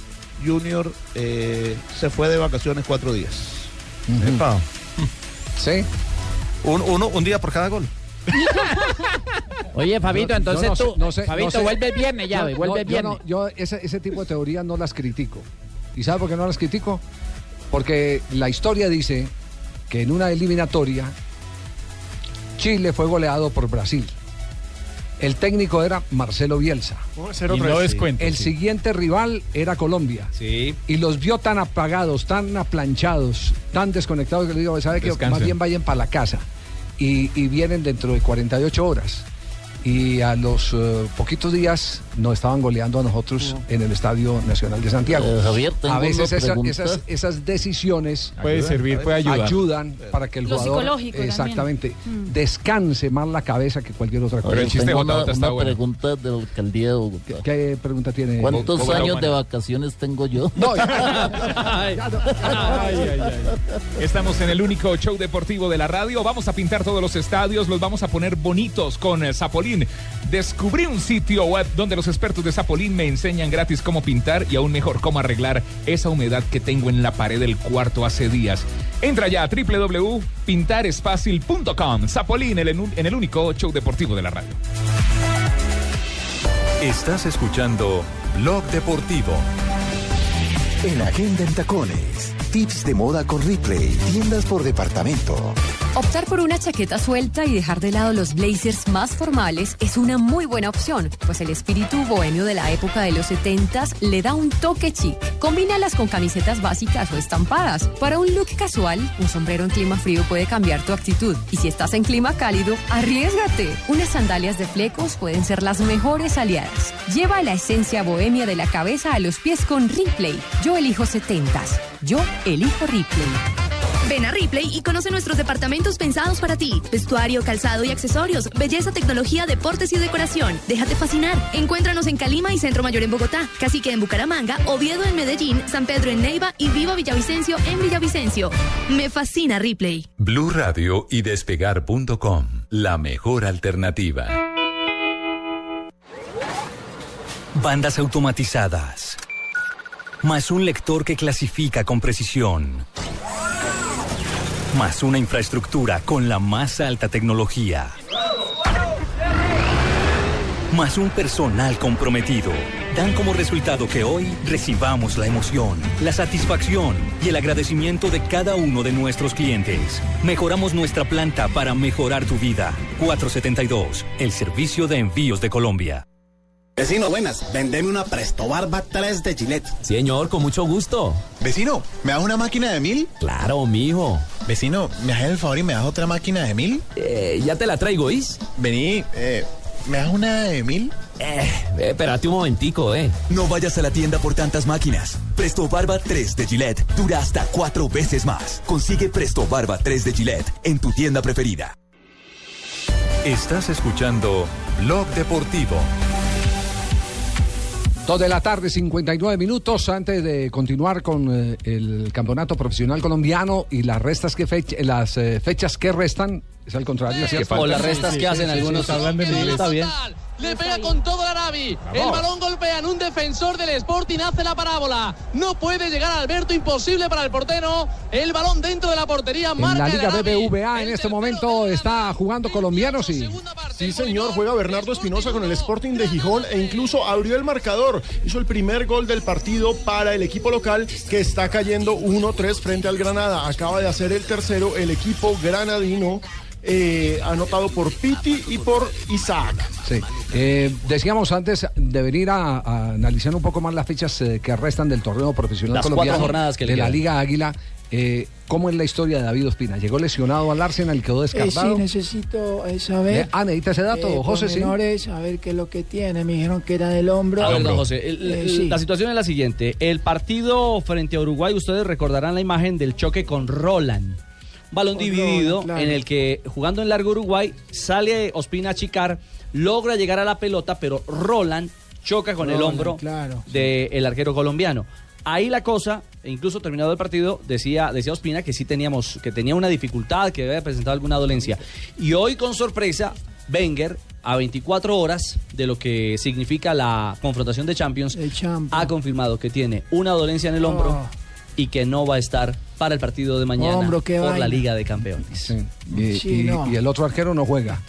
Junior eh, se fue de vacaciones cuatro días. Epa. Sí. Un, uno, un día por cada gol. Oye, Fabito, entonces tú, no sé- Fabito, no sé. vuelve el viernes ya, vuelve no, el yo viernes. no- Yo, ese, ese tipo de teorías no las critico. ¿Y sabe por qué no las critico? Porque la historia dice que en una eliminatoria Chile fue goleado por Brasil. El técnico era Marcelo Bielsa. Cero Y tres. no descuento. El sí. siguiente rival era Colombia. Sí. Y los vio tan apagados, tan aplanchados, tan desconectados que le digo, ¿sabe que. Más bien vayan para la casa. Y, vienen dentro de 48 horas. Y a los eh, poquitos días nos estaban goleando a nosotros en el Estadio Nacional de Santiago. Eh, Javier, a veces esa- esas, esas decisiones Puede servir, puede ayudar. ayudan para que el Lo jugador también. exactamente Mm. descanse más la cabeza que cualquier otra cosa. Pero el chiste una, está una bueno. pregunta de la alcaldía de Bogotá. ¿Qué pregunta tiene? ¿Cuántos ¿Cómo la años de vacaciones tengo yo? No, Ay, ay, ay. Estamos en el único show deportivo de la radio. Vamos a pintar todos los estadios, los vamos a poner bonitos con eh, Descubrí un sitio web donde los expertos de Zapolín me enseñan gratis cómo pintar y aún mejor cómo arreglar esa humedad que tengo en la pared del cuarto hace días. Entra ya a www.pintaresfacil.com. Zapolín en el único show deportivo de la radio. Estás escuchando Blog Deportivo. En Agenda en Tacones. Tips de moda con Ripley. Tiendas por departamento. Optar por una chaqueta suelta y dejar de lado los blazers más formales es una muy buena opción, pues el espíritu bohemio de la época de los 70s le da un toque chic. Combínalas con camisetas básicas o estampadas. Para un look casual, un sombrero en clima frío puede cambiar tu actitud. Y si estás en clima cálido, arriesgate. Unas sandalias de flecos pueden ser las mejores aliadas. Lleva la esencia bohemia de la cabeza a los pies con Ripley. Yo elijo 70s. Yo elijo Ripley. Ven a Ripley y conoce nuestros departamentos pensados para ti. Vestuario, calzado y accesorios, belleza, tecnología, deportes y decoración. Déjate fascinar. Encuéntranos en Calima y Centro Mayor en Bogotá, Cacique en Bucaramanga, Oviedo en Medellín, San Pedro en Neiva y Viva Villavicencio en Villavicencio. Me fascina Ripley. Blue Radio y despegar.com. La mejor alternativa. Bandas automatizadas. Más un lector que clasifica con precisión. Más una infraestructura con la más alta tecnología. Más un personal comprometido. Dan como resultado que hoy recibamos la emoción, la satisfacción y el agradecimiento de cada uno de nuestros clientes. Mejoramos nuestra planta para mejorar tu vida. 472, el servicio de envíos de Colombia. Vecino, buenas. Vendeme una Presto Barba 3 de Gillette. Señor, con mucho gusto. Vecino, ¿me das una máquina de mil? Claro, mijo. Vecino, ¿me haces el favor y me das otra máquina de mil? Eh, ya te la traigo, ¿is? Vení, eh, ¿me das una de mil? Eh, espérate un momentico, eh. No vayas a la tienda por tantas máquinas. Presto Barba 3 de Gillette dura hasta cuatro veces más. Consigue Presto Barba 3 de Gillette en tu tienda preferida. Estás escuchando Blog Deportivo. Dos de la tarde, 59 minutos. Antes de continuar con eh, el campeonato profesional colombiano y las restas que fech- las eh, fechas que restan, es al contrario. ¿cierto? O las restas que hacen algunos. Está bien. Le pega con todo el Arabi. El balón golpea en un defensor del Sporting. Hace la parábola. No puede llegar Alberto. Imposible para el portero. El balón dentro de la portería. En Marca la Liga Arabi. BBVA en este momento está jugando colombianos y Sí, señor, juega Bernardo Espinosa con el Sporting de Gijón e incluso abrió el marcador. Hizo el primer gol del partido para el equipo local que está cayendo 1-3 frente al Granada. Acaba de hacer el tercero el equipo granadino. Eh, anotado por Piti y por Isaac. Sí. Eh, decíamos antes de venir a, a analizar un poco más las fechas eh, que restan del torneo profesional Las cuatro colombiano jornadas que le de la. Liga Águila. Eh, ¿Cómo es la historia de David Ospina? Llegó lesionado al Arsenal, quedó Eh, sí, descartado. necesito saber. Eh, ah, necesita ese dato, eh, José, sí. pormenores, a ver qué es lo que tiene. Me dijeron que era del hombro. A ver, don José, el- Eh, el- sí. la situación es la siguiente. El partido frente a Uruguay, ustedes recordarán la imagen del choque con Roland. Balón dividido claro. en el que jugando en largo Uruguay sale Ospina a chicar, logra llegar a la pelota, pero Roland choca con el hombro claro, del arquero colombiano. Ahí la cosa, e incluso terminado el partido, decía, decía Ospina que sí teníamos, que tenía una dificultad, que había presentado alguna dolencia. Y hoy, con sorpresa, Wenger, a 24 horas de lo que significa la confrontación de Champions, ha confirmado que tiene una dolencia en el hombro Oh. Y que no va a estar para el partido de mañana Hombro, por la vaina. Liga de Campeones. Y, Sí, y- no. y el otro arquero no juega,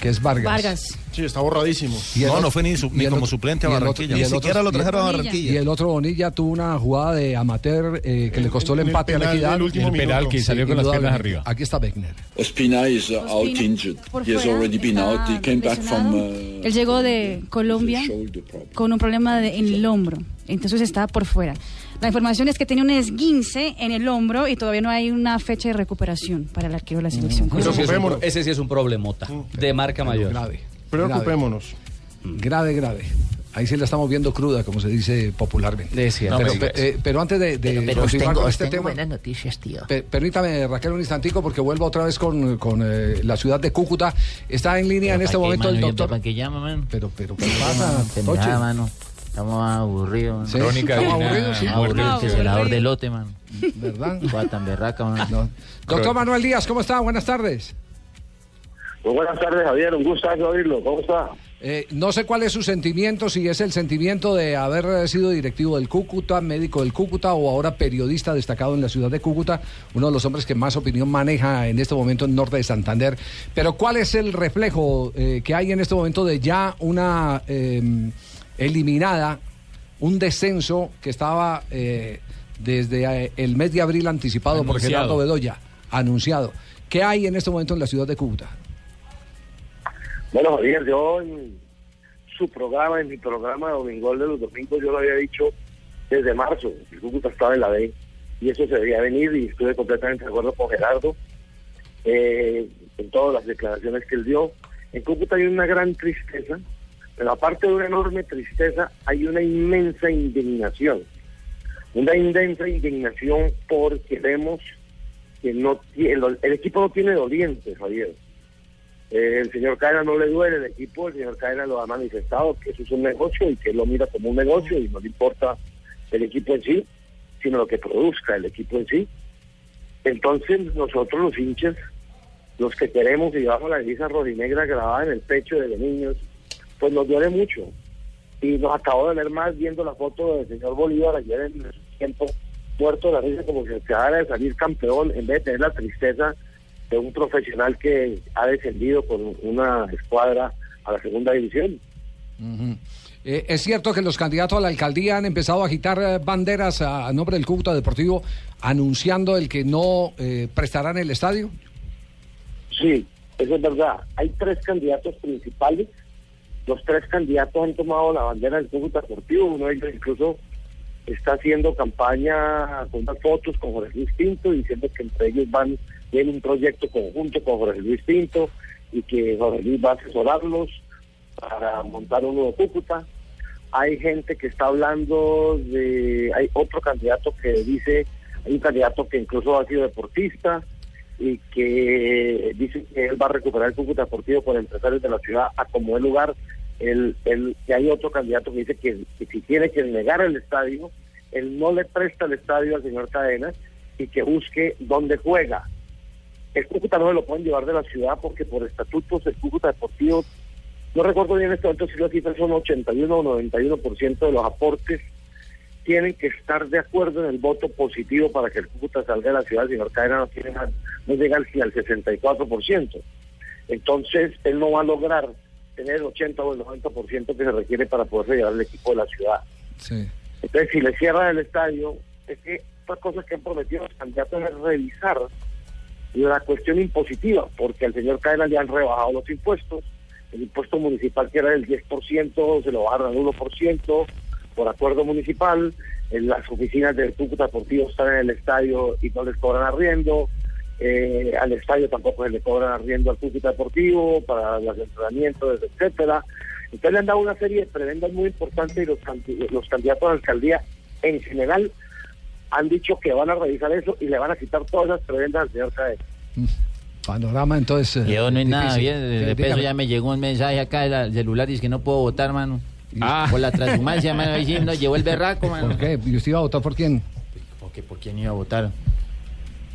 que es Vargas. Vargas. Sí, está borradísimo. Y el No, no otro- fue ni, su- ni el como otro- suplente a el Barranquilla. y el Ni otro- siquiera lo el- trajeron a Barranquilla. Y el otro Bonilla tuvo una jugada de amateur eh, que le costó el el empate a la equidad. último El penal minuto. que salió con las piernas indudablemente. Aquí está Beckner. Ospina is uh, out injured. He has already been out. He came back from. uh, Él llegó de Colombia con un problema de- en el hombro, entonces estaba por fuera. La información es que tenía un esguince en el hombro y todavía no hay una fecha de recuperación para el arquero de la selección. Ese sí, es un, Preocupémonos. pro- ese sí es un problemota de marca mayor. Grave. Preocupémonos. Grave, grave. Ahí sí la estamos viendo cruda, como se dice popularmente. cierto. pero, No, pe- eh, pero antes de, de Pero, pero os continuar tengo, con este tengo tema, buenas noticias, tío. pe- permítame, Raquel, un instantico, porque vuelvo otra vez con, con, eh, la ciudad de Cúcuta. Está en línea en este momento el doctor. ¿Para qué llama, man? Pero, pero, ¿qué pasa, Toche? mano. Estamos aburridos. Sí, Crónica de aburridos, sí. Aburridos, de lote, man. ¿Verdad? Berraca, man. Doctor Manuel Díaz, ¿cómo está? Buenas tardes. Muy buenas tardes, Javier. Un gusto oírlo. ¿Cómo está? Eh, no sé cuál es su sentimiento, si es el sentimiento de haber sido directivo del Cúcuta, médico del Cúcuta o ahora periodista destacado en la ciudad de Cúcuta, uno de los hombres que más opinión maneja en este momento en norte de Santander. Pero ¿cuál es el reflejo eh, que hay en este momento de ya una eh, eliminada, un descenso que estaba eh, desde eh, el mes de abril anticipado por. Gerardo Bedoya, anunciado. ¿Qué hay en este momento en la ciudad de Cúcuta? Bueno, Javier, yo en su programa, en mi programa Domingo de los Domingos, yo lo había dicho desde marzo. El Cúcuta estaba en la B y eso se debía venir y estuve completamente de acuerdo con Gerardo eh, en todas las declaraciones que él dio. En Cúcuta hay una gran tristeza, pero aparte de una enorme tristeza, hay una inmensa indignación. Una inmensa indignación porque vemos que no el, el equipo no tiene dolientes, Javier. Eh, el señor Cadena no le duele el equipo, el señor Cadena lo ha manifestado que eso es un negocio y que él lo mira como un negocio y no le importa el equipo en sí, sino lo que produzca el equipo en sí. Entonces nosotros los hinchas, los que queremos y llevamos la divisa rojinegra grabada en el pecho de los niños, pues nos duele mucho. Y nos acabó de ver más viendo la foto del señor Bolívar ayer en el tiempo muerto de la risa como si acabara de salir campeón en vez de tener la tristeza de un profesional que ha descendido con una escuadra a la segunda división. Ujú. Eh, ¿Es cierto que los candidatos a la alcaldía han empezado a agitar eh, banderas a, a nombre del Cúcuta Deportivo anunciando el que no eh, prestarán el estadio? Sí, eso es verdad. Hay tres candidatos principales. Los tres candidatos han tomado la bandera del Cúcuta Deportivo. Uno de ellos incluso está haciendo campaña con fotos con Jorge Luis Pinto, diciendo que entre ellos van en un proyecto conjunto con Jorge Luis Pinto y que Jorge Luis va a asesorarlos para montar un nuevo Cúcuta. Hay gente que está hablando de, hay otro candidato que dice, hay un candidato que incluso ha sido deportista y que dice que él va a recuperar el Cúcuta Deportivo con empresarios de la ciudad a como el lugar. El, el, que hay otro candidato que dice que, si tiene que negar el estadio, él no le presta el estadio al señor Cadena y que busque dónde juega. El Cúcuta no se lo pueden llevar de la ciudad porque por estatutos el Cúcuta Deportivo, no recuerdo bien en este momento si las cifras son 81 o 91% de los aportes tienen que estar de acuerdo en el voto positivo para que el Cúcuta salga de la ciudad. El señor Cadena no, tiene, no llega al, al 64%. Entonces, él no va a lograr tener el 80 o el 90% que se requiere para poder llevar el equipo de la ciudad. Sí. Entonces, si le cierran el estadio, es que otras cosas que han prometido los candidatos es revisar la cuestión impositiva, porque al señor Cadena le han rebajado los impuestos. El impuesto municipal que era del 10% se lo bajaron al 1% por acuerdo municipal. En las oficinas del Cúcuta Deportivo están en el estadio y no les cobran arriendo. Eh, al estadio tampoco se le cobran arriendo al Cúcuta Deportivo para los entrenamientos, etcétera. Entonces le han dado una serie de prebendas muy importantes y los, los candidatos a la alcaldía en general han dicho que van a revisar eso y le van a quitar todas esas prebendas al señor Cadena. Panorama entonces. eh, Yo no es nada bien, Sí, de peso ya me llegó un mensaje acá del celular, dice que no puedo votar, mano. Ah. Por la transhumancia, mano, nos llevó el berraco, mano. ¿Por qué? ¿Y usted iba a votar por quién? Porque ¿por quién iba a votar?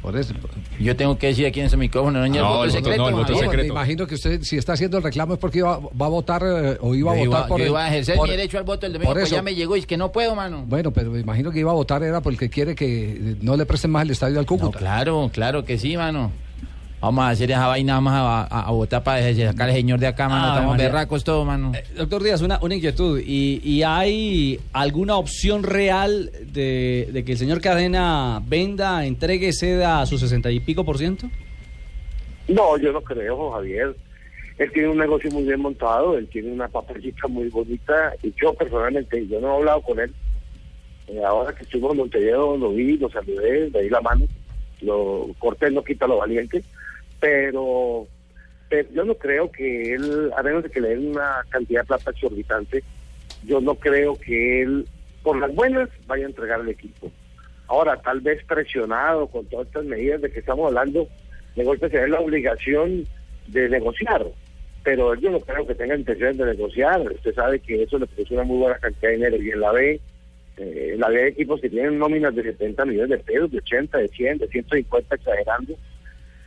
Por eso. Yo tengo que decir aquí en ese micrófono, no, el voto secreto. mano. No, Me imagino que usted, si está haciendo el reclamo, es porque iba, va a votar eh, o iba a Yo votar iba, por yo el- iba a ejercer por- mi derecho al voto el domingo, por pues ya me llegó y es que no puedo, mano. Bueno, pero me imagino que iba a votar era porque quiere que eh, no le presten más el estadio al Cúcuta. Claro, claro que sí, mano. Vamos a hacer esa vaina, vamos a, a- a votar para sacar al señor de acá, mano. Ah, Estamos María. berracos todos, mano. Doctor Díaz, una, una inquietud. ¿Y, y hay alguna opción real de, de que el señor Cadena venda, entregue, ceda a su sesenta y pico por ciento? No, yo no creo, Javier. Él tiene un negocio muy bien montado, él tiene una papelita muy bonita y yo personalmente, yo no he hablado con él. Eh, ahora que estuvo en Montevideo lo vi, lo saludé, le di la mano, lo cortés no quita lo valiente, pero, yo no creo que él, a menos de que le den una cantidad de plata exorbitante, yo no creo que él, por las buenas, vaya a entregar el equipo. Ahora, tal vez presionado con todas estas medidas de que estamos hablando, de golpe se ve la obligación de negociar, pero yo no creo que tenga intenciones de negociar. Usted sabe que eso le produce una muy buena cantidad de dinero y en la B, eh, en la B hay equipos que tienen nóminas de 70 millones de pesos, de 80, de 100, de 150, exagerando.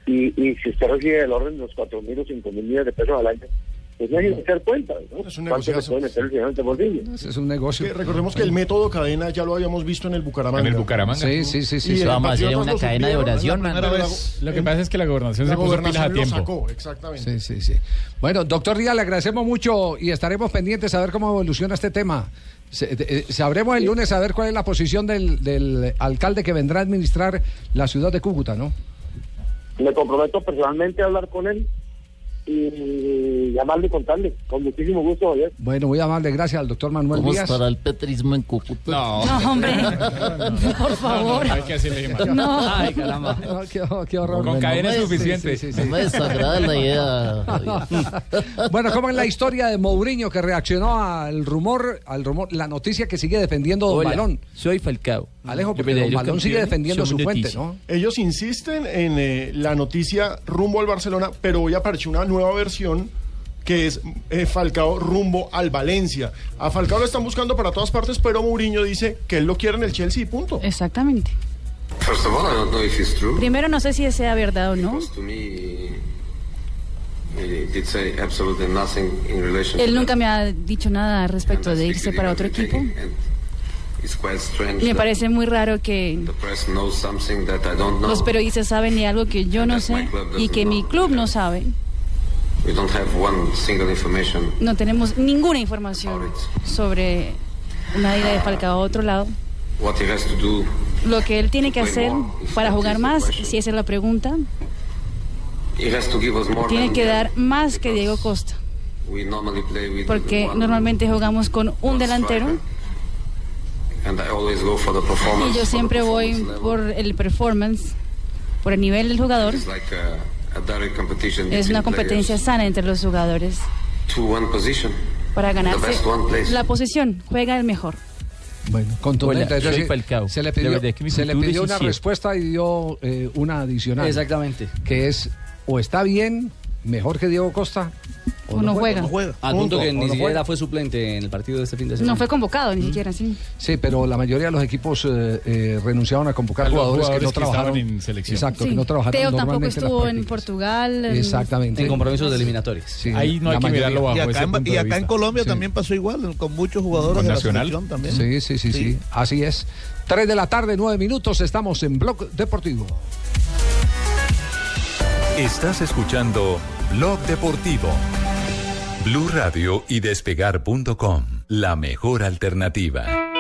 Y, y si usted recibe el orden de los 4 mil o 5 mil millones de pesos al año, pues no hay que hacer cuentas, ¿no? Es un negocio. Que recordemos que el método cadena ya lo habíamos visto en el Bucaramanga. En el Bucaramanga. Sí, sí, sí, sí. Y sí. el Vamos a hacer Patriotas una lo cadena de oración, man. primera Pero vez- es- lo que pasa es que la gobernación la se puso pilas a gobernación lo tiempo. sacó, exactamente. Sí, sí, sí. Bueno, doctor Díaz, le agradecemos mucho y estaremos pendientes a ver cómo evoluciona este tema. Se- eh, sabremos el lunes a ver cuál es la posición del, del alcalde que vendrá a administrar la ciudad de Cúcuta, ¿no? Me comprometo personalmente a hablar con él y llamarle y contarle. Con muchísimo gusto, Javier. Bueno, muy amable, gracias al doctor Manuel ¿Cómo Díaz. estará el petrismo en Cúcuta? No. No, hombre. Por favor. Hay que hacerle más. No. Ay, caramba. No, qué, qué horror. Con cadena es suficiente. sí, sí, sí. No me desagrada la idea. Bueno, ¿cómo es la historia de Mourinho que reaccionó al rumor, al rumor, la noticia que sigue defendiendo Don Balón? soy Falcao. Alejo, porque Don Balón sigue defendiendo su fuente. ¿no? Ellos insisten en eh, la noticia rumbo al Barcelona, pero hoy apareció una nueva versión que es eh, Falcao rumbo al Valencia. A Falcao lo están buscando para todas partes, pero Mourinho dice que él lo quiere en el Chelsea y punto. Exactamente. First of all, I don't know if it's true. Primero, no sé si sea verdad o no. In relation Él to nunca me ha dicho nada respecto de irse para otro equipo. that. It's quite strange Me parece muy raro que the press knows something that I don't know. los periodistas saben de algo que yo no sé y que mi club no sabe. We don't have one single information. No tenemos ninguna información sobre una ida de Falcao a otro lado. What he has to do, Lo que él tiene que hacer para jugar más, si esa es la pregunta, he has to give us more tiene que dar más que Diego Costa. we normally play with Porque one, normalmente jugamos con un delantero and I always go for the performance. y yo for the siempre voy level. por el performance, por el nivel del jugador. It's like a, Es una competencia sana entre los jugadores to one position. para The ganarse best one plays. la posición. Juega el mejor. Bueno. Hola, soy decir, Falcao. Se le pidió, se le pidió una respuesta y dio eh, una adicional. Exactamente. Que es o está bien, mejor que Diego Costa, O no juega. Al punto que ni no siquiera juega. fue suplente en el partido de este fin de semana. No fue convocado ni siquiera, sí. Sí, pero la mayoría de los equipos eh, eh, renunciaron a convocar A los jugadores, que no que trabajaron en selección. Exacto, Sí. que no trabajaron Teo tampoco en estuvo en. Portugal. en- Exactamente. En compromisos de eliminatorias. Sí, Ahí no hay la que mayoría. mirarlo bajo Y acá, ese en, punto y de acá en. Colombia Sí. también pasó igual, con muchos jugadores ¿Con de Nacional? la selección también. Sí, sí, sí, sí, Así es. Tres de la tarde, nueve minutos, estamos en Blog Deportivo. Estás escuchando Blog Deportivo. Blue Radio y despegar.com. La mejor alternativa.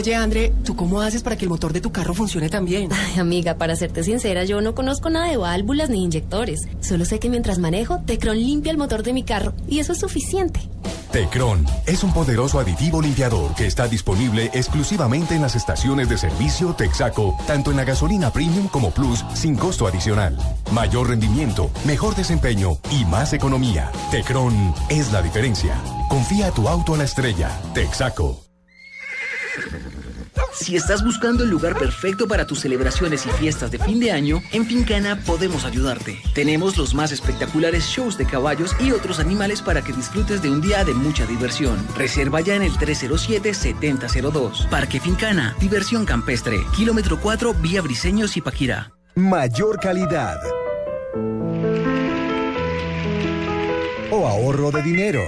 Oye, André, ¿tú cómo haces para que el motor de tu carro funcione tan bien? Ay, amiga, para serte sincera, yo no conozco nada de válvulas ni inyectores. Solo sé que mientras manejo, Tecron limpia el motor de mi carro y eso es suficiente. Tecron es un poderoso aditivo limpiador que está disponible exclusivamente en las estaciones de servicio Texaco, tanto en la gasolina premium como plus, sin costo adicional. Mayor rendimiento, mejor desempeño y más economía. Tecron es la diferencia. Confía tu auto a la estrella. Texaco. Si estás buscando el lugar perfecto para tus celebraciones y fiestas de fin de año, en Fincana podemos ayudarte. Tenemos los más espectaculares shows de caballos y otros animales para que disfrutes de un día de mucha diversión. Reserva ya en el 307-7002. Parque Fincana, diversión campestre, kilómetro 4, vía Briseños y Paquirá. Mayor calidad. O ahorro de dinero.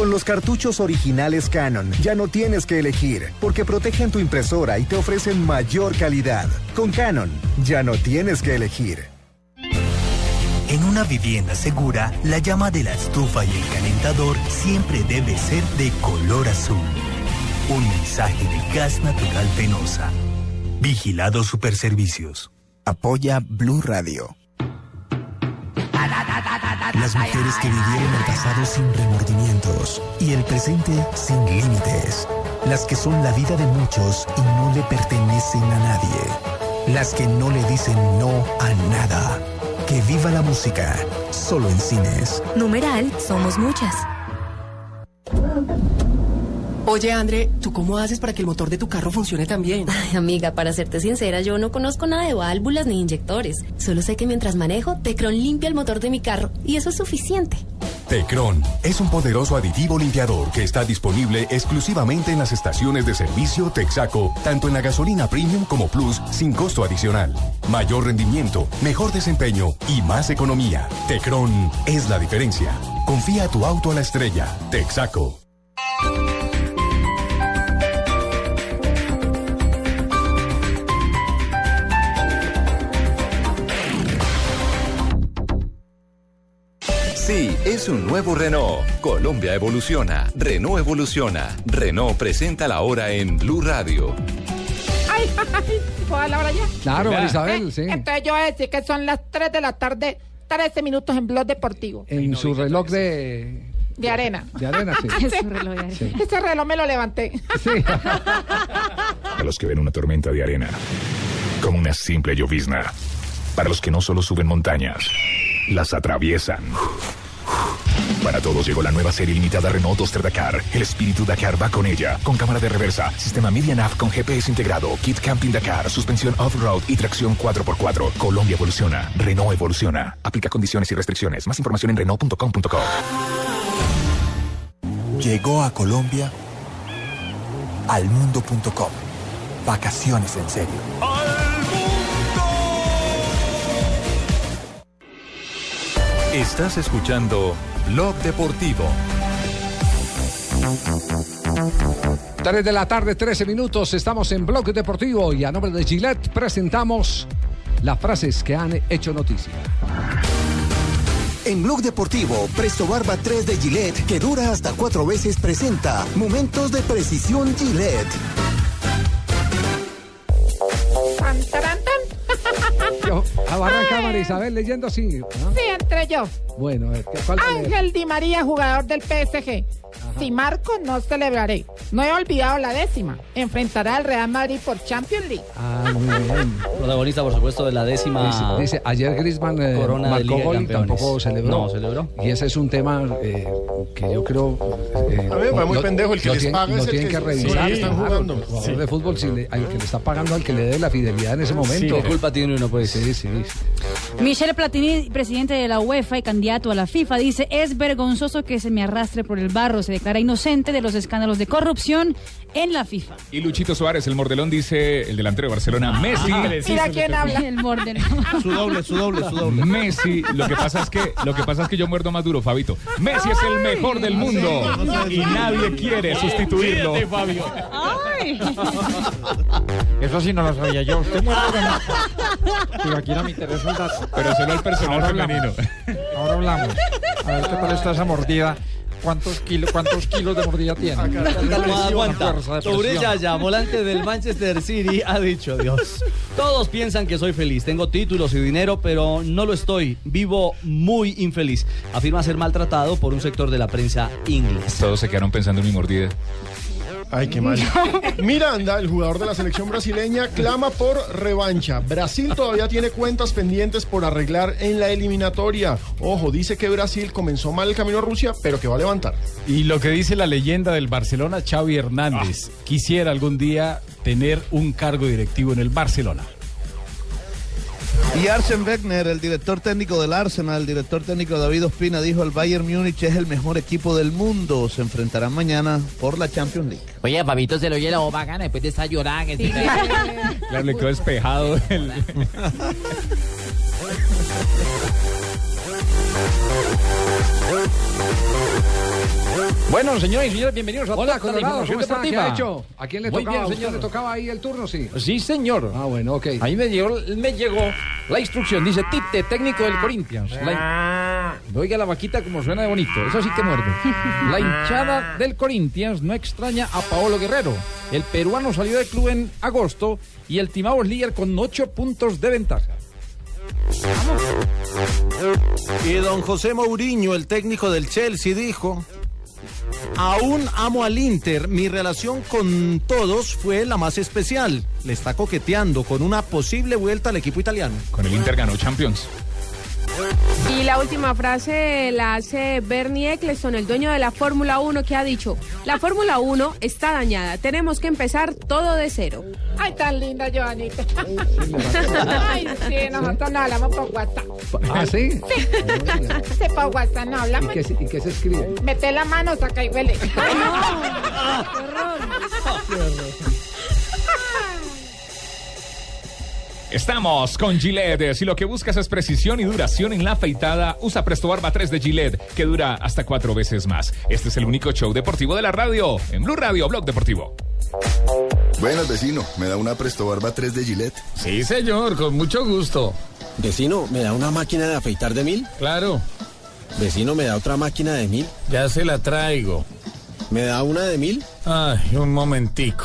Con los cartuchos originales Canon ya no tienes que elegir, porque protegen tu impresora y te ofrecen mayor calidad. Con Canon ya no tienes que elegir. En una vivienda segura, la llama de la estufa y el calentador siempre debe ser de color azul. Un mensaje de gas natural penosa. Vigilado Superservicios. Apoya Blue Radio. Las mujeres que vivieron el pasado sin remordimientos y el presente sin límites. Las que son la vida de muchos y no le pertenecen a nadie. Las que no le dicen no a nada. Que viva la música, solo en cines. Numeral, somos muchas. Oye, André, ¿tú cómo haces para que el motor de tu carro funcione tan bien? Ay, amiga, para serte sincera, yo no conozco nada de válvulas ni inyectores. Solo sé que mientras manejo, Tecron limpia el motor de mi carro y eso es suficiente. Tecron es un poderoso aditivo limpiador que está disponible exclusivamente en las estaciones de servicio Texaco, tanto en la gasolina premium como plus, sin costo adicional. Mayor rendimiento, mejor desempeño y más economía. Tecron es la diferencia. Confía tu auto a la estrella. Texaco. Sí, es un nuevo Renault. Colombia evoluciona. Renault evoluciona. Renault presenta la hora en Blue Radio. Ay, ay, ¿puedo dar la hora ya? Claro, Eh, Isabel, sí. Entonces yo voy a decir que son las 3 de la tarde, 13 minutos en Blog Deportivo. En su reloj de, De arena. de arena, sí. Sí. Sí. Ese reloj me lo levanté. Para los que ven una tormenta de arena, como una simple llovizna. Para los que no solo suben montañas, las atraviesan. Para todos llegó la nueva serie limitada Renault Duster Dakar. El espíritu Dakar va con ella, con cámara de reversa, sistema Media Nav con GPS integrado, kit camping Dakar, suspensión off-road y tracción 4x4. Colombia evoluciona, Renault evoluciona. Aplica condiciones y restricciones. Más información en Renault.com.co. Llegó a Colombia almundo.com. Vacaciones en serio. Estás escuchando Blog Deportivo. 3 de la tarde, 13 minutos. Estamos en Bloque Deportivo y a nombre de Gillette presentamos las frases que han hecho noticia. En Blog Deportivo, Presto Barba 3 de Gillette, que dura hasta cuatro veces, presenta Momentos de Precisión Gillette. Yo, arranca María Isabel leyendo así. ¿no? Sí, entre yo. Bueno, a ver, ¿qué- ¿cuál de- Ángel Di María, jugador del PSG. Si marco, no celebraré. No he olvidado la décima. Enfrentará al Real Madrid por Champions League. Ah, muy bien. Protagonista, por supuesto, de la décima. Dice, dice, ayer Griezmann eh, Corona marcó gol y tampoco celebró. No, celebró. Y ese es un tema eh, que yo creo. eh, A ver, va muy lo- pendejo, el que les tiene- paga lo tienen que- que sí, revisar. sí, están claro, jugando. El jugador Sí. de fútbol, si le- al que le está pagando, al que le dé la fidelidad en ese momento. ¿Qué culpa tiene uno, pues? Sí, sí. Michel Platini, presidente de la UEFA y candidato a la FIFA, dice, es vergonzoso que se me arrastre por el barro. Se declara inocente de los escándalos de corrupción en la FIFA. Y Luchito Suárez, el mordelón, dice el delantero de Barcelona, Messi. Mira quién habla. El morden. Su doble, su doble, su doble. Messi, lo que pasa es que lo que pasa es que yo muerdo más duro, Fabito. Messi es el mejor del mundo y nadie quiere sustituirlo. Fabio. Ay. Eso sí no lo sabía yo. Usted muere Pero aquí no me interesa el dato. Pero solo el personal Ahora hablamos. femenino. Ahora hablamos. A ver qué tal está esa mordida. ¿Cuántos kilos, cuántos kilos de mordida tiene? Aguanta. Yaya, volante del Manchester City, ha dicho Dios. Todos piensan que soy feliz, tengo títulos y dinero, pero no lo estoy. Vivo muy infeliz. Afirma ser maltratado por un sector de la prensa inglesa. Todos se quedaron pensando en mi mordida. Ay, qué mal. Miranda, el jugador de la selección brasileña, clama por revancha. Brasil todavía tiene cuentas pendientes por arreglar en la eliminatoria. Ojo, dice que Brasil comenzó mal el camino a Rusia, pero que va a levantar. Y lo que dice la leyenda del Barcelona, Xavi Hernández, quisiera algún día tener un cargo directivo en el Barcelona. Y Arsen Wenger, el director técnico del Arsenal, el director técnico David Ospina, dijo el Bayern Múnich es el mejor equipo del mundo. Se enfrentarán mañana por la Champions League. Oye, Fabito se lo oye la voz bacana después de estar llorando. Claro, le quedó despejado el... Bueno, señores y señores, bienvenidos a Hola, toda la información ¿cómo está? ¿Qué ha hecho? ¿A quién le Muy tocaba? bien, ¿A usted señor. le tocaba ahí el turno? Sí. Sí, señor. Ah, bueno, ok. Ahí me llegó, me llegó la instrucción. Dice Tite, técnico del Corinthians. La hin- Oiga la vaquita como suena de bonito. Eso sí que muerde. La hinchada del Corinthians no extraña a Paolo Guerrero. El peruano salió del club en agosto y el Timao es líder con ocho puntos de ventaja. Y don José Mourinho, el técnico del Chelsea, dijo: Aún amo al Inter. Mi relación con todos fue la más especial. Le está coqueteando con una posible vuelta al equipo italiano. Con el Inter ganó Champions. Y la última frase la hace Bernie Eccleston, el dueño de la Fórmula 1, que ha dicho, la Fórmula 1 está dañada, tenemos que empezar todo de cero. Ay, tan linda, Joanita. Ay, sí, nosotros no hablamos por WhatsApp. ¿Ah, sí? Sí. Sí, por WhatsApp no ¿Y hablamos. qué, se- y qué se escribe? Mete la mano, saca y huele. Ay, Estamos con Gillette. Si lo que buscas es precisión y duración en la afeitada, usa Presto Barba 3 de Gillette, que dura hasta cuatro veces más. Este es el único show deportivo de la radio. En Blue Radio, Blog Deportivo. Buenas, vecino. ¿Me da una Presto Barba 3 de Gillette? Sí, señor, con mucho gusto. Vecino, ¿me da una máquina de afeitar de mil? Claro. Vecino, ¿me da otra máquina de mil? Ya se la traigo. ¿Me da una de mil? Ay, un momentico.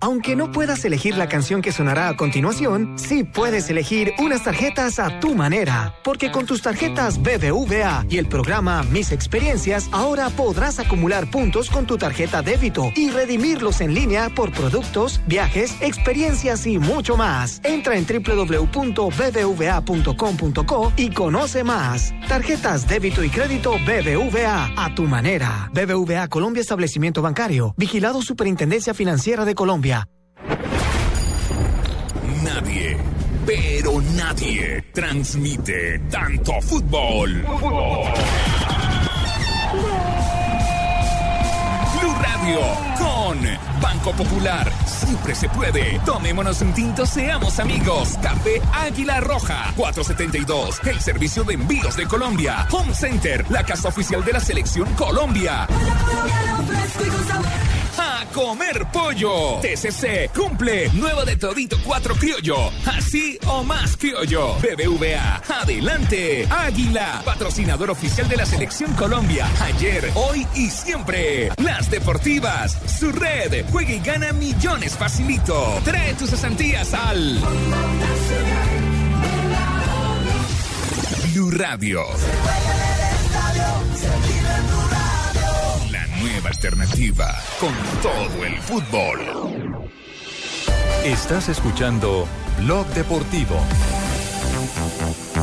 Aunque no puedas elegir la canción que sonará a continuación, sí puedes elegir unas tarjetas a tu manera. Porque con tus tarjetas BBVA y el programa Mis Experiencias, ahora podrás acumular puntos con tu tarjeta débito y redimirlos en línea por productos, viajes, experiencias y mucho más. Entra en www.bbva.com.co y conoce más. Tarjetas débito y crédito BBVA a tu manera. BBVA Colombia Establecimiento Bancario. Vigilado Superintendencia Financiera de Colombia. Nadie, pero nadie transmite tanto fútbol. Blue Radio con Banco Popular. Siempre se puede. Tomémonos un tinto, seamos amigos. Café Águila Roja 472. El servicio de envíos de Colombia. Home Center, la casa oficial de la selección Colombia. A comer pollo. TCC cumple. Nuevo de todito 4 criollo. Así o más criollo. BBVA. Adelante. Águila. Patrocinador oficial de la selección Colombia. Ayer, hoy y siempre. Las deportivas. Su red. Juega y gana millones facilito. Trae tus cesantías al. Blue Radio. Nueva alternativa con todo el fútbol. Estás escuchando Blog Deportivo.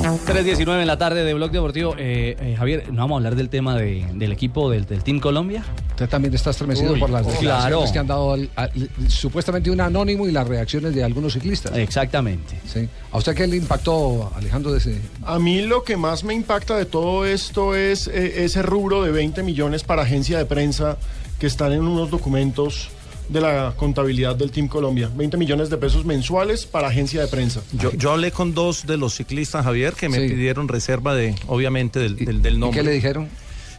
3.19 en la tarde de Blog Deportivo. Eh, eh, Javier, ¿no vamos a hablar del tema de- del equipo del, del Team Colombia? Usted también está estremecido Uy, por las claro. declaraciones que han dado al- al- supuestamente un anónimo y las reacciones de algunos ciclistas. Exactamente. Sí. ¿A usted qué le impactó, Alejandro, de ese? A mí lo que más me impacta de todo esto es eh, ese rubro de 20 millones para agencia de prensa que están en unos documentos de la contabilidad del Team Colombia. 20 millones de pesos mensuales para agencia de prensa. Yo, yo hablé con dos de los ciclistas, Javier, que me Sí. pidieron reserva de, obviamente, del, del, del nombre. qué le dijeron?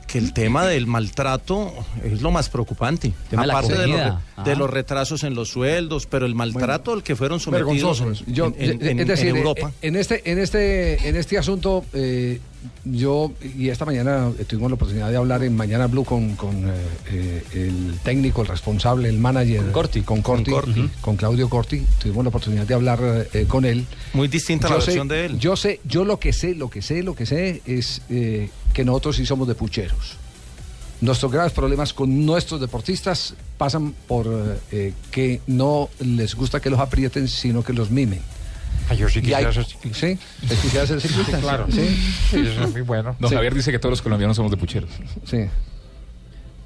Que el tema del maltrato es lo más preocupante. Tema de Aparte de los, de Ah. los retrasos en los sueldos, pero el maltrato al que fueron sometidos en. Yo, en- es decir, en Europa. en este, en este, en este asunto, eh, yo y esta mañana tuvimos la oportunidad de hablar en Mañana Blue con, con, eh, eh, el técnico, el responsable, el manager, con Corti, con, Corti, Con Corti. Ujú. con Claudio Corti. Tuvimos la oportunidad de hablar eh, con él. Muy distinta la sé- versión de él. Yo sé, yo lo que sé, lo que sé, lo que sé es eh, que nosotros sí somos de pucheros. Nuestros graves problemas con nuestros deportistas pasan por eh, que no les gusta que los aprieten, sino que los mimen. yo sí Y hay- quisiera ser ciclista. Sí, ¿usted quisiera ser ciclista? Sí, claro. Sí, Sí, eso es muy bueno. Don Sí. Javier dice que todos los colombianos somos de pucheros. Sí.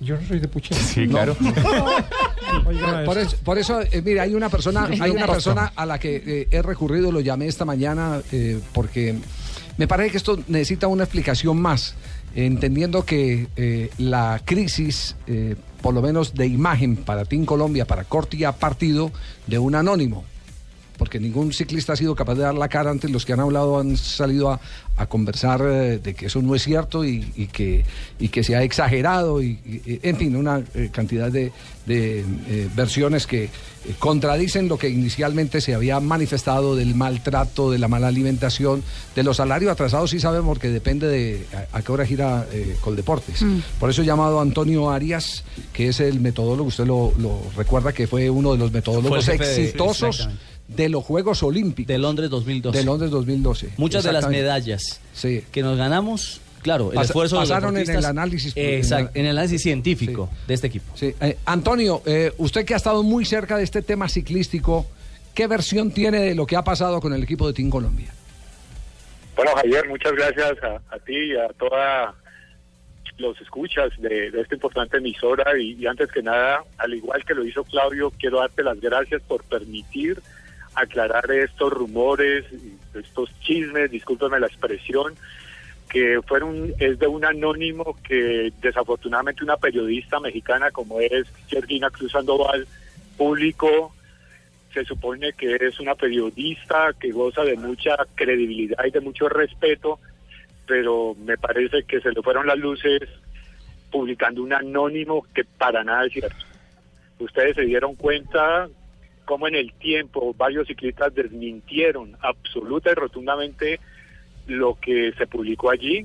Yo no soy de pucheros. Sí, No. claro. Por, por eso, por eso, eh, mire, hay una persona, hay una persona a la que eh, he recurrido, lo llamé esta mañana eh, porque me parece que esto necesita una explicación más, entendiendo que eh, la crisis, eh, por lo menos de imagen para Team Colombia, para Corti, ha partido de un anónimo. Porque ningún ciclista ha sido capaz de dar la cara antes. Los que han hablado han salido a, a conversar eh, de que eso no es cierto y, y que, y que se ha exagerado. Y, y- en fin, una eh, cantidad de, de, eh, versiones que eh, contradicen lo que inicialmente se había manifestado del maltrato, de la mala alimentación, de los salarios atrasados, sí sabemos porque depende de a, a qué hora gira eh, Coldeportes. Mm. Por eso he llamado a Antonio Arias, que es el metodólogo, usted lo, lo recuerda que fue uno de los metodólogos exitosos. De los Juegos Olímpicos. De Londres 2012. De Londres 2012. Muchas de las medallas Sí. que nos ganamos Claro, el Pas- esfuerzo de los pasaron en el análisis. Exacto, en el análisis científico de este equipo. Sí. Eh, Antonio, eh, usted que ha estado muy cerca de este tema ciclístico, ¿qué versión tiene de lo que ha pasado con el equipo de Team Colombia? Bueno, Javier, muchas gracias a, a ti y a todos los escuchas de, de esta importante emisora. Y, y antes que nada, al igual que lo hizo Claudio, quiero darte las gracias por permitir aclarar estos rumores, estos chismes, discúlpeme la expresión, que fueron es de un anónimo que desafortunadamente una periodista mexicana como es Georgina Cruz Sandoval publicó se supone que es una periodista que goza de mucha credibilidad y de mucho respeto, pero me parece que se le fueron las luces publicando un anónimo que para nada es cierto. Ustedes se dieron cuenta cómo en el tiempo varios ciclistas desmintieron absoluta y rotundamente lo que se publicó allí.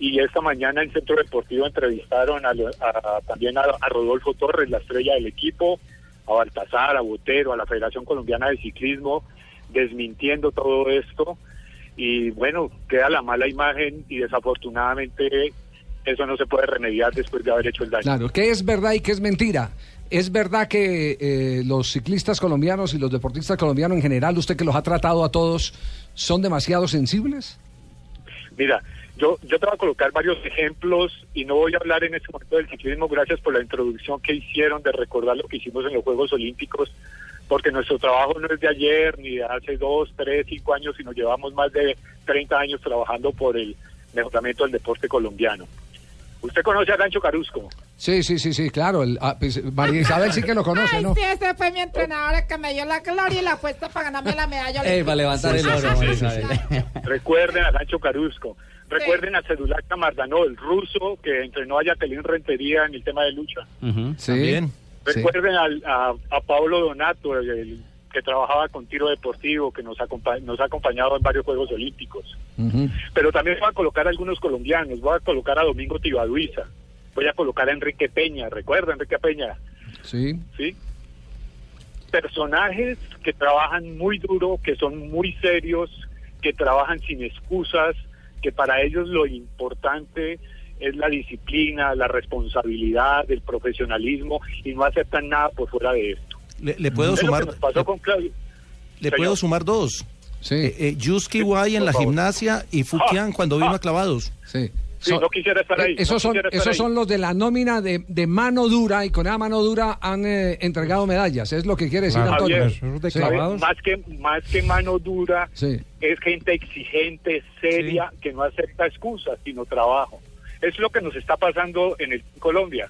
Y esta mañana en Centro Deportivo entrevistaron a, a- también a, Rodolfo Torres, la estrella del equipo, a Baltasar, a Botero, a la Federación Colombiana de Ciclismo, desmintiendo todo esto. Y bueno, queda la mala imagen y desafortunadamente eso no se puede remediar después de haber hecho el daño. Claro, ¿qué es verdad y qué es mentira? ¿Es verdad que eh, los ciclistas colombianos y los deportistas colombianos en general, usted que los ha tratado a todos, son demasiado sensibles? Mira, yo, yo te voy a colocar varios ejemplos y no voy a hablar en este momento del ciclismo. Gracias por la introducción que hicieron de recordar lo que hicimos en los Juegos Olímpicos, porque nuestro trabajo no es de ayer ni de hace dos, tres, cinco años, sino llevamos más de 30 años trabajando por el mejoramiento del deporte colombiano. ¿Usted conoce a Gancho Carusco? Sí, sí, sí, sí, claro. el- ah, pues, María Isabel sí que lo conoce, Ay, ¿no? sí, ese fue mi entrenador el que me dio la gloria y la apuesta para ganarme la medalla. Eh, olímpica. para levantar el oro, María Isabel. Recuerden a Gancho Carusco. Recuerden a Cedulac Camardanó, el ruso que entrenó a Jacqueline Rentería en el tema de lucha. Sí. También. Recuerden al- a, a Pablo Donato, el, el que trabajaba con tiro deportivo, que nos, ha acompañado en varios Juegos Olímpicos. Pero también voy a colocar a algunos colombianos. Voy a colocar a Domingo Tibaduiza. Voy a colocar a Enrique Peña. ¿Recuerda Enrique Peña? Sí. ¿sí? Personajes que trabajan muy duro, que son muy serios, que trabajan sin excusas, que para ellos lo importante es la disciplina, la responsabilidad, el profesionalismo y no aceptan nada por fuera de esto. Le, le puedo Es lo sumar. que nos pasó con Claudio. Le Señor. puedo sumar dos. Sí. Eh, eh, Yuski Guay en la gimnasia y Futian cuando vino a clavados. Sí. Sí, no quisiera estar ahí. Eh, esos no son, estar esos ahí. son los de la nómina de, de mano dura y con esa mano dura han eh, entregado medallas. Es lo que quiere decir Antonio. Javier, Sí. Javier, más que más que mano dura Sí. es gente exigente, seria, que no acepta excusas, sino trabajo. Es lo que nos está pasando en el, Colombia.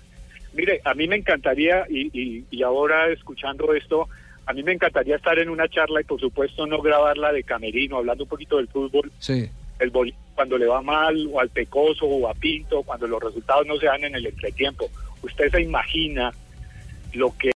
Mire, a mí me encantaría, y, y, y ahora escuchando esto, a mí me encantaría estar en una charla y por supuesto no grabarla de camerino, hablando un poquito del fútbol, Sí. el boli- cuando le va mal, o al Pecoso, o a Pinto, cuando los resultados no se dan en el entretiempo. Usted se imagina lo que